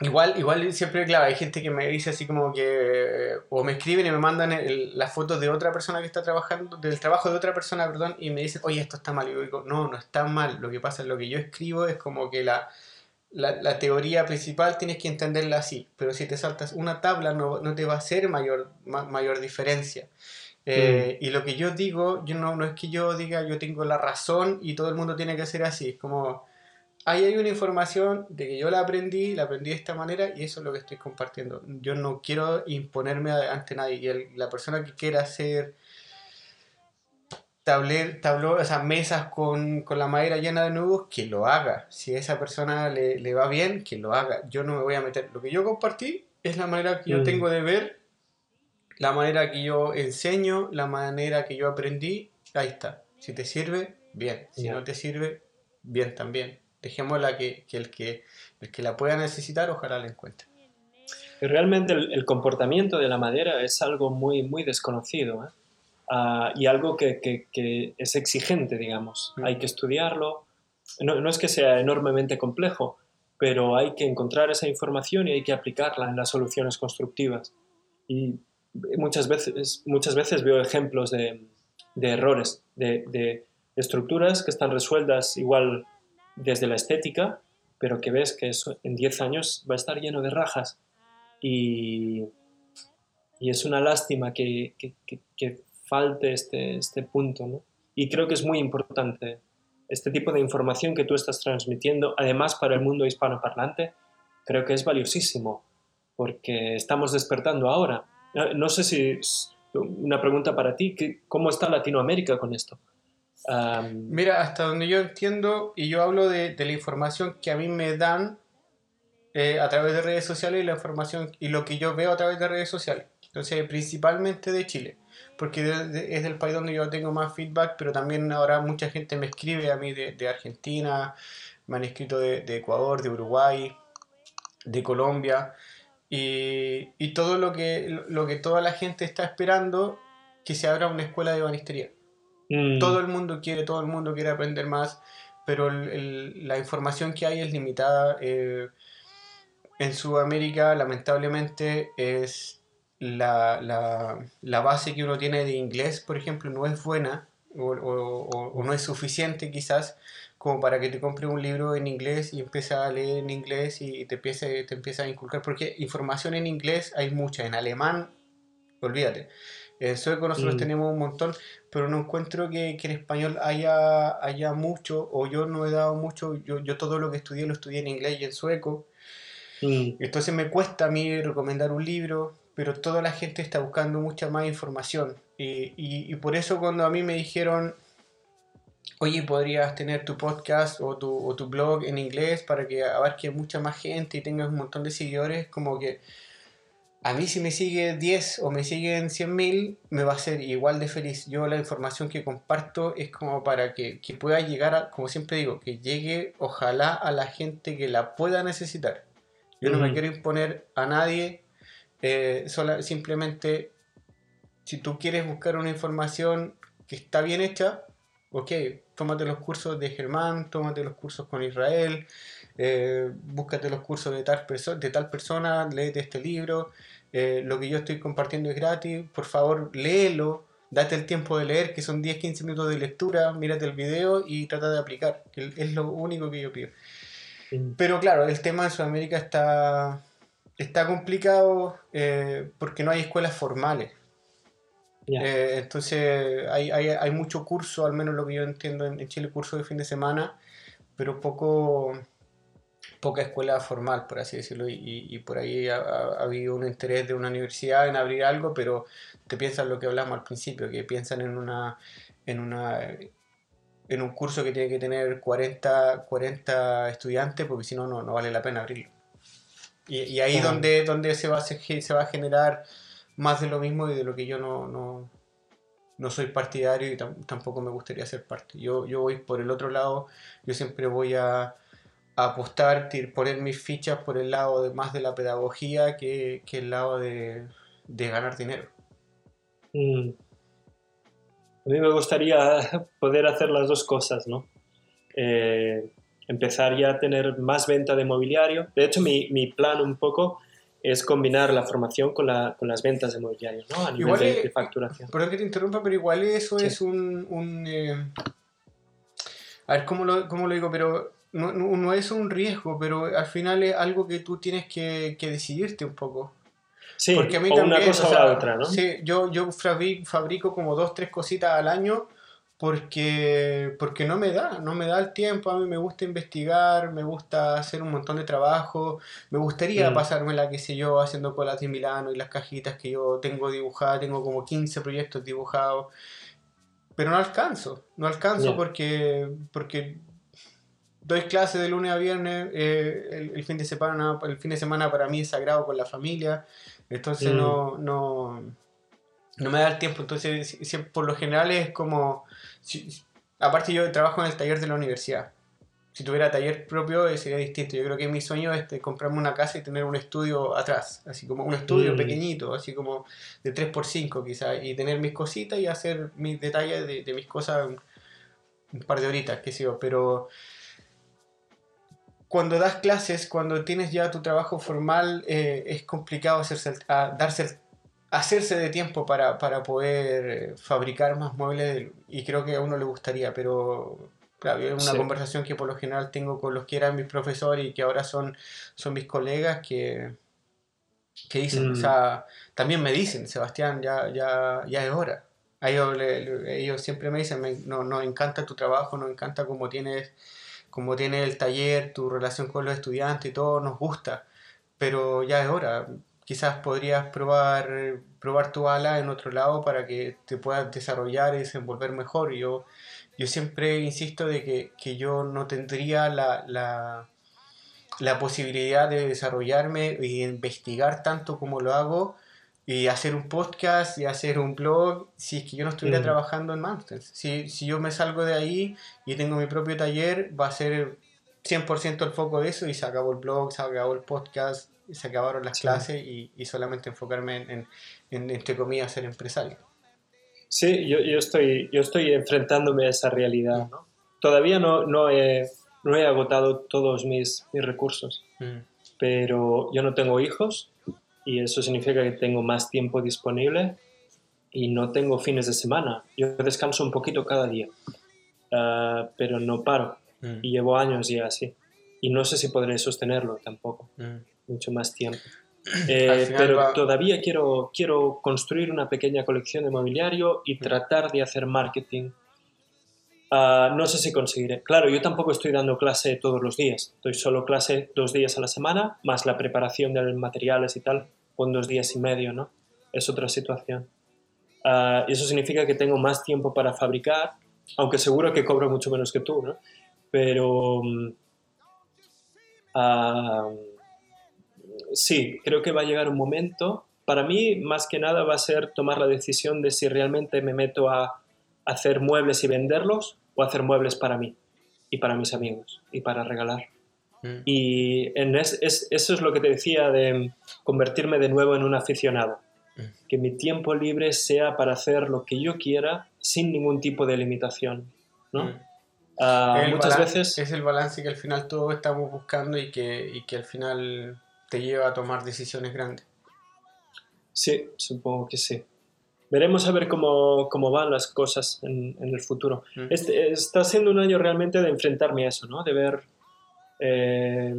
igual, igual siempre, claro, hay gente que me dice así como que... O me escriben y me mandan las fotos de otra persona que está trabajando, del trabajo de otra persona, perdón, y me dicen, oye, esto está mal. Y yo digo, no, no está mal. Lo que pasa es lo que yo escribo es como que la la, teoría principal tienes que entenderla así, pero si te saltas una tabla no, te va a hacer mayor, mayor diferencia. Eh, mm. Y lo que yo digo, yo no, no es que yo diga yo tengo la razón y todo el mundo tiene que ser así, es como ahí hay una información de que yo la aprendí, la aprendí de esta manera y eso es lo que estoy compartiendo. Yo no quiero imponerme ante nadie y la persona que quiera hacer tabler, tabló, o sea, mesas con, la madera llena de nudos, que lo haga. Si a esa persona le, va bien, que lo haga. Yo no me voy a meter. Lo que yo compartí es la manera que yo mm. tengo de ver, la manera que yo enseño, la manera que yo aprendí. Ahí está. Si te sirve, bien. Si no te sirve, bien también. Dejémosla que, que, el que el que la pueda necesitar, ojalá la encuentre. Realmente el, el comportamiento de la madera es algo muy, muy desconocido. ¿eh? Ah, y algo que, que, es exigente, digamos. Hay que estudiarlo. No, no, es que sea enormemente complejo, pero hay que encontrar esa información y hay que aplicarla en las soluciones constructivas. Y muchas veces, muchas veces veo ejemplos de, de errores, de, de, estructuras que están resueltas igual desde la estética, pero que ves que eso en 10 años va a estar lleno de rajas. Y, y es una lástima que, que, que falte este, este punto, ¿no? Y creo que es muy importante este tipo de información que tú estás transmitiendo, además para el mundo hispanoparlante, creo que es valiosísimo, porque estamos despertando ahora. No sé si una pregunta para ti, ¿cómo está Latinoamérica con esto? Mira, hasta donde yo entiendo, y yo hablo de, la información que a mí me dan eh, a través de redes sociales y la información y lo que yo veo a través de redes sociales. Entonces, principalmente de Chile porque es del país donde yo tengo más feedback, pero también ahora mucha gente me escribe a mí de, Argentina, me han escrito de, Ecuador, de Uruguay, de Colombia, y, todo lo que, lo que toda la gente está esperando, que se abra una escuela de banistería. Mm. Todo el mundo quiere, todo el mundo quiere aprender más, pero la información que hay es limitada. Eh, en Sudamérica, lamentablemente, es la, la, la, base que uno tiene de inglés, por ejemplo, no es buena o, o, no es suficiente quizás como para que te compre un libro en inglés y empieces a leer en inglés y te empiece, te empieza a inculcar, porque información en inglés hay mucha, en alemán, olvídate. En sueco nosotros mm. tenemos un montón, pero no encuentro que, que, en español haya, haya mucho, o yo no he dado mucho, yo, yo todo lo que estudié lo estudié en inglés y en sueco. Mm. Entonces me cuesta a mí recomendar un libro, pero toda la gente está buscando mucha más información. Y, por eso cuando a mí me dijeron, oye, podrías tener tu podcast o tu, blog en inglés para que abarque mucha más gente y tengas un montón de seguidores, como que a mí si me sigue 10 o me siguen 100.000, me va a ser igual de feliz. Yo la información que comparto es como para que, pueda llegar, a, como siempre digo, que llegue ojalá a la gente que la pueda necesitar. Yo no me quiero imponer a nadie eh, simplemente, si tú quieres buscar una información que está bien hecha, ok, tómate los cursos de Germán, tómate los cursos con Israel, eh, búscate los cursos de tal, de tal persona, léete este libro, eh, lo que yo estoy compartiendo es gratis, por favor léelo, date el tiempo de leer, que son 10-15 minutos de lectura, mírate el video y trata de aplicar, es lo único que yo pido. Pero claro, el tema de Sudamérica está está complicado eh, porque no hay escuelas formales. Eh, entonces hay, hay, hay, mucho curso, al menos lo que yo entiendo en, Chile, curso de fin de semana, pero poco poca escuela formal, por así decirlo, y, y por ahí ha, habido un interés de una universidad en abrir algo, pero te piensan lo que hablamos al principio, que piensan en una, en una en un curso que tiene que tener 40, 40 estudiantes, porque si no, no vale la pena abrirlo. Y, y ahí donde, donde se, va se va a generar más de lo mismo y de lo que yo no, no, no soy partidario y tampoco me gustaría ser parte. Yo, yo voy por el otro lado, yo siempre voy a, a apostar, poner mis fichas por el lado de, más de la pedagogía que, que el lado de, de ganar dinero. Mm. A mí me gustaría poder hacer las dos cosas, ¿no? Eh, empezar ya a tener más venta de mobiliario. De hecho, mi, mi plan un poco es combinar la formación con, la, con las ventas de mobiliario, ¿no? A nivel de, facturación. Perdón que te interrumpa, pero igual eso es un... un eh, a ver, ¿cómo lo, cómo lo digo? Pero no, no, es un riesgo, pero al final es algo que tú tienes que, que decidirte un poco. Sí, Porque a mí o una cosa o, la otra, ¿no? Sí, yo, yo fabrico como dos, tres cositas al año porque, porque no me da, no me da el tiempo, a mí me gusta investigar, me gusta hacer un montón de trabajo, me gustaría mm. pasármela, qué sé yo, haciendo colas de Milano y las cajitas que yo tengo dibujadas, tengo como 15 proyectos dibujados, pero no alcanzo, no alcanzo porque, porque doy clases de lunes a viernes, eh, el, fin de semana, el fin de semana para mí es sagrado con la familia, entonces mm. no, no, no me da el tiempo, entonces por lo general es como aparte yo trabajo en el taller de la universidad. Si tuviera taller propio eh, sería distinto. Yo creo que mi sueño es comprarme una casa y tener un estudio atrás, así como un estudio mm. pequeñito, así como de 3x5 quizás, y tener mis cositas y hacer mis detalles de, mis cosas un, par de horitas, qué sé yo, pero cuando das clases, cuando tienes ya tu trabajo formal, eh, es complicado hacerse, darse hacerse de tiempo para, poder eh, fabricar más muebles y creo que a uno le gustaría, pero claro, es una conversación que por lo general tengo con los que eran mis profesores y que ahora son, son mis colegas que, que dicen, o mm. sea, también me dicen, Sebastián, ya, ya, ya es hora. ellos, ellos siempre me dicen, no, nos encanta tu trabajo, nos encanta cómo tienes, cómo tienes el taller, tu relación con los estudiantes y todo, nos gusta, pero ya es hora quizás podrías probar, probar tu ala en otro lado para que te puedas desarrollar y desenvolver mejor. Yo, yo siempre insisto de que, yo no tendría la, la, posibilidad de desarrollarme y investigar tanto como lo hago y hacer un podcast y hacer un blog si es que yo no estuviera mm. trabajando en Mountains. Si, si yo me salgo de ahí y tengo mi propio taller, va a ser 100% el foco de eso y se acabó el blog, se acabó el podcast, se acabaron las clases y, y, solamente enfocarme en, en, entre comillas, ser empresario. Sí, yo, yo, estoy, yo estoy enfrentándome a esa realidad. ¿no? Todavía no, no, he, no he agotado todos mis, mis recursos, mm. pero yo no tengo hijos y eso significa que tengo más tiempo disponible y no tengo fines de semana. Yo descanso un poquito cada día, uh, pero no paro mm. y llevo años ya así. Y no sé si podré sostenerlo tampoco. Mm mucho más tiempo. Eh, pero todavía quiero, quiero construir una pequeña colección de mobiliario y tratar de hacer marketing. Ah, no sé si conseguiré. Claro, yo tampoco estoy dando clase todos los días. Doy solo clase dos días a la semana, más la preparación de materiales y tal, con dos días y medio, ¿no? Es otra situación. Uh, y eso significa que tengo más tiempo para fabricar, aunque seguro que cobro mucho menos que tú, ¿no? Pero... Uh, sí, creo que va a llegar un momento. Para mí, más que nada, va a ser tomar la decisión de si realmente me meto a hacer muebles y venderlos o hacer muebles para mí y para mis amigos y para regalar. Mm. Y en eso es lo que te decía de convertirme de nuevo en un aficionado. Mm. Que mi tiempo libre sea para hacer lo que yo quiera sin ningún tipo de limitación. ¿no? Mm. Ah, muchas veces... Es el balance que al final todos estamos buscando y que, y que al final te lleva a tomar decisiones grandes. Sí, supongo que sí. Veremos a ver cómo, cómo van las cosas en, en el futuro. Este, está siendo un año realmente de enfrentarme a eso, ¿no? De ver eh,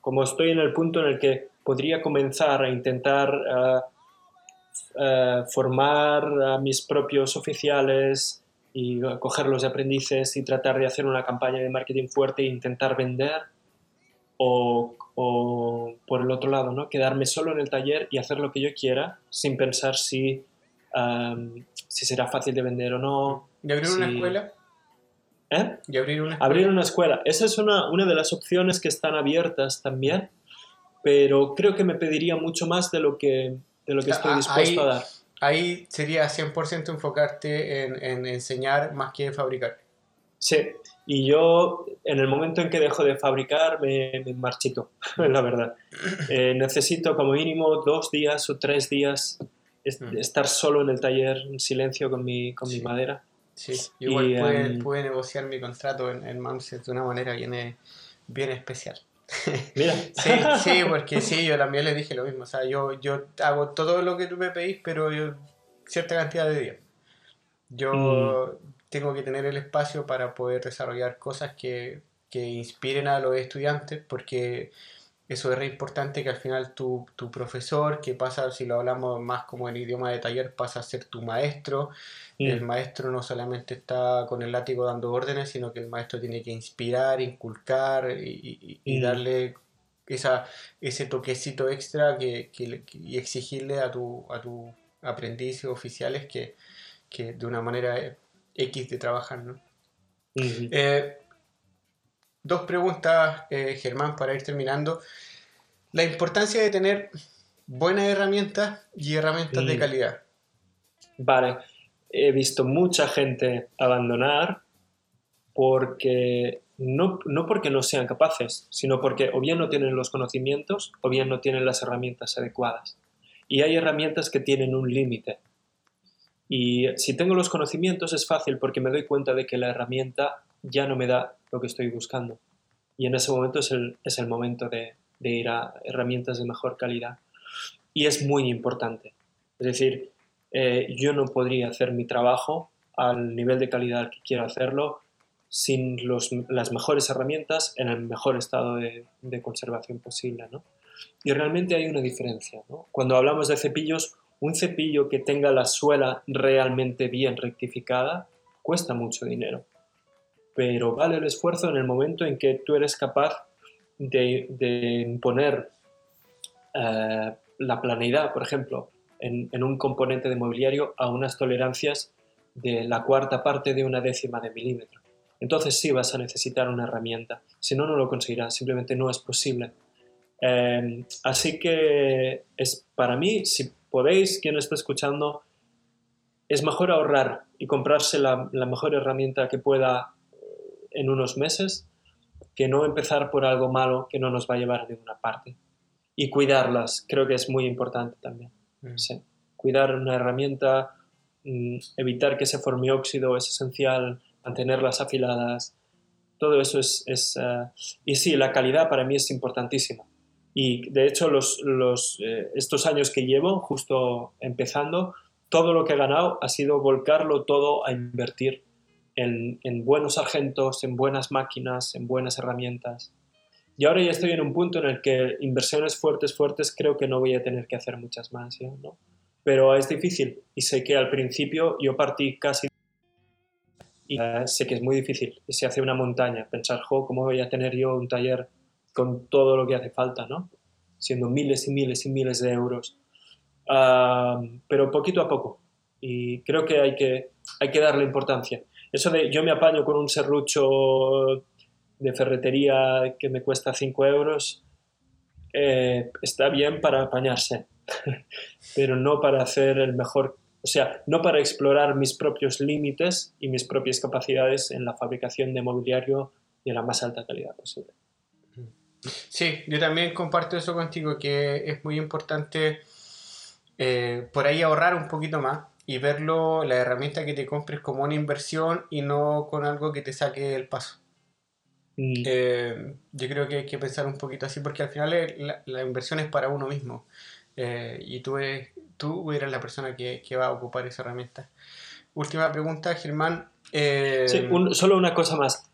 cómo estoy en el punto en el que podría comenzar a intentar eh, formar a mis propios oficiales y cogerlos de aprendices y tratar de hacer una campaña de marketing fuerte e intentar vender o, o, por el otro lado, ¿no? quedarme solo en el taller y hacer lo que yo quiera sin pensar si, um, si será fácil de vender o no. ¿Y abrir si... una escuela? ¿Eh? ¿Y abrir una escuela? Abrir una escuela. Esa es una, una de las opciones que están abiertas también, pero creo que me pediría mucho más de lo que, de lo que estoy dispuesto ahí, a dar. Ahí sería 100% enfocarte en, en, enseñar más que en fabricar. Sí, y yo en el momento en que dejo de fabricar me, me marchito, la verdad. Eh, necesito como mínimo dos días o tres días Mm. estar solo en el taller en silencio con mi, con Sí. mi madera. Sí, igual Y, pude, em, pude negociar mi contrato en, en Mamset de una manera bien, eh, bien especial. Mira, Sí, sí, porque sí, yo también le dije lo mismo. O sea, yo, yo hago todo lo que tú me pedís, pero yo cierta cantidad de días. Yo Mm. Tengo que tener el espacio para poder desarrollar cosas que, que inspiren a los estudiantes, porque eso es re importante que al final tu, tu profesor, que pasa, si lo hablamos más como en idioma de taller, pasa a ser tu maestro. El Mm, maestro no solamente está con el látigo dando órdenes, sino que el maestro tiene que inspirar, inculcar y, y- y Mm. darle esa, ese toquecito extra que, y exigirle a tu, a tu aprendiz oficiales que, que de una manera X de trabajar, ¿no? mm, Eh, dos preguntas, eh, Germán, para ir terminando. La importancia de tener buenas herramientas y herramientas de calidad. Vale, he visto mucha gente abandonar porque no, no porque no sean capaces, sino porque o bien no tienen los conocimientos o bien no tienen las herramientas adecuadas. Y hay herramientas que tienen un límite. Y si tengo los conocimientos es fácil porque me doy cuenta de que la herramienta ya no me da lo que estoy buscando. Y en ese momento es el, es el momento de, ir a herramientas de mejor calidad. Y es muy importante. Es decir, eh, yo no podría hacer mi trabajo al nivel de calidad al que quiero hacerlo sin los- las mejores herramientas en el mejor estado de, conservación posible. ¿no? Y realmente hay una diferencia. Cuando hablamos de cepillos, un cepillo que tenga la suela realmente bien rectificada cuesta mucho dinero. Pero vale el esfuerzo en el momento en que tú eres capaz de, imponer eh, la planeidad, por ejemplo, en, en un componente de mobiliario a unas tolerancias de la cuarta parte de una décima de milímetro. Entonces sí vas a necesitar una herramienta, si no, no lo conseguirás, simplemente no es posible. Eh, así que es para mí, si podéis, quien está escuchando, es mejor ahorrar y comprarse la, la mejor herramienta que pueda eh, en unos meses que no empezar por algo malo que no nos va a llevar a ninguna parte. Y cuidarlas, creo que es muy importante también. Mm. Sí. Cuidar una herramienta, mm, evitar que se forme óxido es esencial, mantenerlas afiladas, todo eso es... es eh, y sí, la calidad para mí es importantísima. Y de hecho, los, eh, estos años que llevo, justo empezando, todo lo que he ganado ha sido volcarlo todo a invertir en, en buenos sargentos, en buenas máquinas, en buenas herramientas. Y ahora ya estoy en un punto en el que inversiones fuertes, fuertes, creo que no voy a tener que hacer muchas más, ¿ya? ¿no? Pero es difícil y sé que al principio yo partí casi y eh, sé que es muy difícil y se hace una montaña. Pensar, jo, ¿cómo voy a tener yo un taller con todo lo que hace falta, ¿no? Siendo miles y miles y miles de euros. Pero poquito a poco. Y creo que hay que, hay que darle importancia. Eso de yo me apaño con un serrucho de ferretería que me cuesta 5 euros, eh, está bien para apañarse, pero no para hacer el mejor, o sea, no para explorar mis propios límites y mis propias capacidades en la fabricación de mobiliario de la más alta calidad posible. Sí, yo también comparto eso contigo, que es muy importante eh, por ahí ahorrar un poquito más y verlo, la herramienta que te compres como una inversión y no con algo que te saque el paso. Mm, Eh, yo creo que hay que pensar un poquito así porque al final es- la, la inversión es para uno mismo eh, y tú eres, tú eres la persona que, que va a ocupar esa herramienta. Última pregunta, Germán. Eh, Sí, un- solo una cosa más.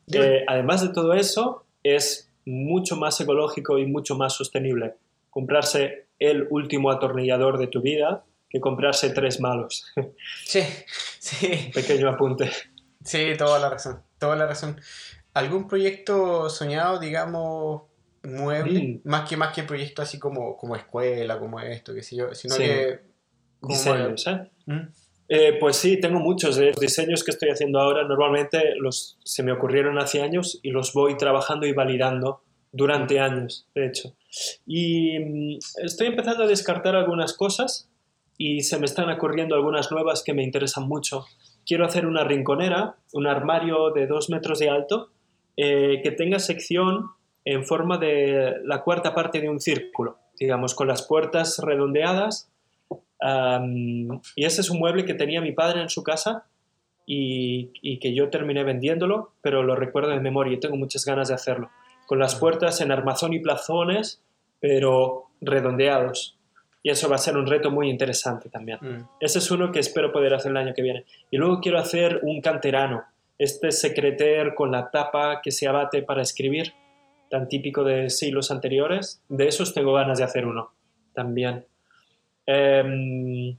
Además de todo eso, es mucho más ecológico y mucho más sostenible comprarse el último atornillador de tu vida que comprarse tres malos. Sí, sí. Pequeño apunte. Sí, toda la razón, toda la razón. ¿Algún proyecto soñado, digamos, mueble? Mm. Más que más que proyecto así como, como escuela, como esto, qué sé yo, sino Sí. que... como- Diseños, ¿eh? ¿Mm? Eh, pues sí, tengo muchos diseños que estoy haciendo ahora. Normalmente los, se me ocurrieron hace años y los voy trabajando y validando durante años, de hecho. Y mm, estoy empezando a descartar algunas cosas y se me están ocurriendo algunas nuevas que me interesan mucho. Quiero hacer una rinconera, un armario de dos metros de alto, eh, que tenga sección en forma de la cuarta parte de un círculo, digamos, con las puertas redondeadas Y ese es un mueble que tenía mi padre en su casa y, y que yo terminé vendiéndolo, pero lo recuerdo de memoria y tengo muchas ganas de hacerlo. Con las puertas en armazón y plazones, pero redondeados. Y eso va a ser un reto muy interesante también. Mm. Ese es uno que espero poder hacer el año que viene. Y luego quiero hacer un canterano, este secreter con la tapa que se abate para escribir, tan típico de siglos anteriores. De esos tengo ganas de hacer uno también. Em,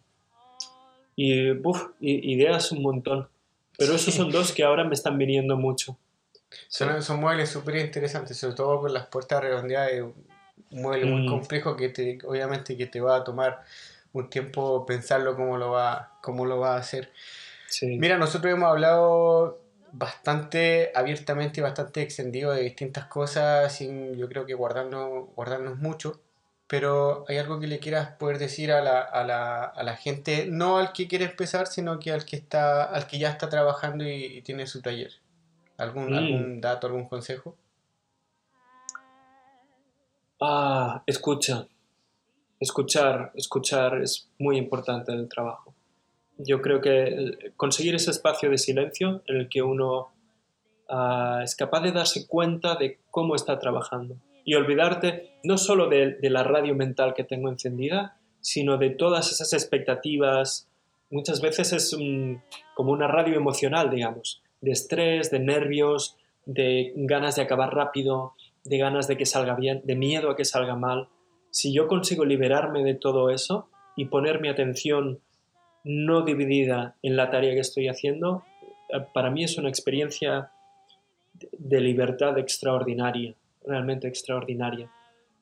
y, buf, i- ideas un montón. Pero esos son dos que ahora me están viniendo mucho. Son, son muebles súper interesantes, sobre todo con las puertas redondeadas, un mueble muy Mm. complejo que te, obviamente que te va a tomar un tiempo pensarlo cómo lo va, cómo lo va a hacer. Sí. Mira, nosotros hemos hablado bastante abiertamente y bastante extendido de distintas cosas, sin yo creo que guardarnos, guardarnos mucho, pero hay algo que le quieras poder decir a la, a la, a la gente, no al que quiere empezar, sino que al que está, al que ya está trabajando y, y tiene su taller. ¿Algún, Mm. algún dato, algún consejo? Ah, escucha. Escuchar, escuchar es muy importante en el trabajo. Yo creo que conseguir ese espacio de silencio en el que uno ah, es capaz de darse cuenta de cómo está trabajando y olvidarte no solo de, la radio mental que tengo encendida, sino de todas esas expectativas. Muchas veces es como una radio emocional, digamos, de estrés, de nervios, de ganas de acabar rápido, de ganas de que salga bien, de miedo a que salga mal. Si yo consigo liberarme de todo eso y poner mi atención no dividida en la tarea que estoy haciendo, eh, para mí es una experiencia de libertad extraordinaria, realmente extraordinaria.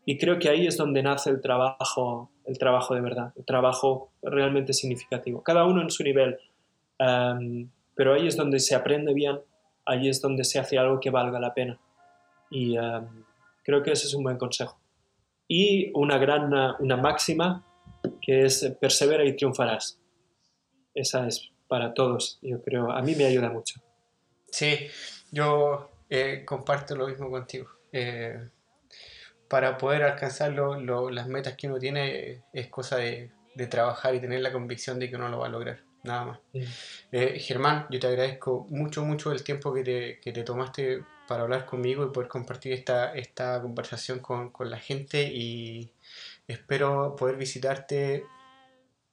Y creo que ahí es donde nace el trabajo, el trabajo de verdad, el trabajo realmente significativo. Cada uno en su nivel, em, pero ahí es donde se aprende bien, ahí es donde se hace algo que valga la pena. Y em, creo que ese es un buen consejo. Y una gran, una máxima que es persevera y triunfarás. Esa es para todos, yo creo. A mí me ayuda mucho. Sí, yo eh, comparto lo mismo contigo. Eh, para poder alcanzar lo- lo- las metas que uno tiene es cosa de, de trabajar y tener la convicción de que uno lo va a lograr, nada más. Eh, Germán, yo te agradezco mucho, mucho el tiempo que te, que te tomaste para hablar conmigo y poder compartir esta, esta conversación con, con la gente y espero poder visitarte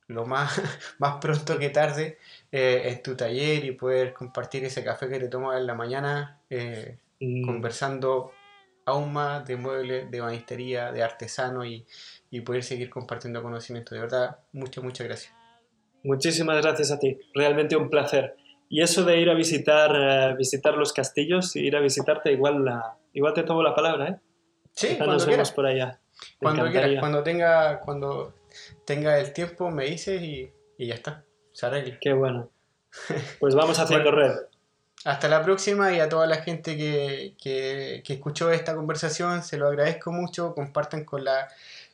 lo más, más pronto que tarde eh, en tu taller y poder compartir ese café que te tomas en la mañana eh, conversando aún más de muebles, de banistería, de artesano y, y poder seguir compartiendo conocimiento. De verdad, muchas, muchas gracias. Muchísimas gracias a ti, realmente un placer. Y eso de ir a visitar, eh, visitar los castillos, ir a visitarte, igual, la, igual te tomo la palabra, ¿eh? Sí, cuando nos quieras. vemos por allá. Cuando quieras, cuando tenga, cuando tenga el tiempo me dices y, y ya está. Se arregla. Qué bueno. Pues vamos haciendo red. Hasta la próxima y a toda la gente que, que, escuchó esta conversación, se lo agradezco mucho. Compartan con la,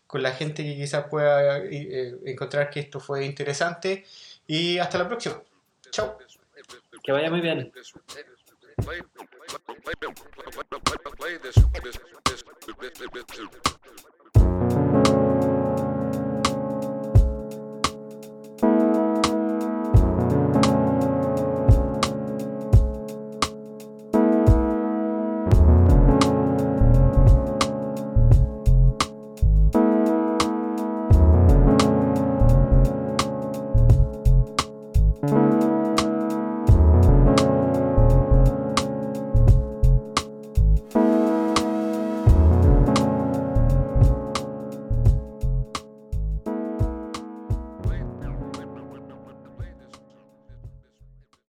con la gente que quizás pueda eh, encontrar que esto fue interesante. Y hasta la próxima. Chao. Que vaya muy bien.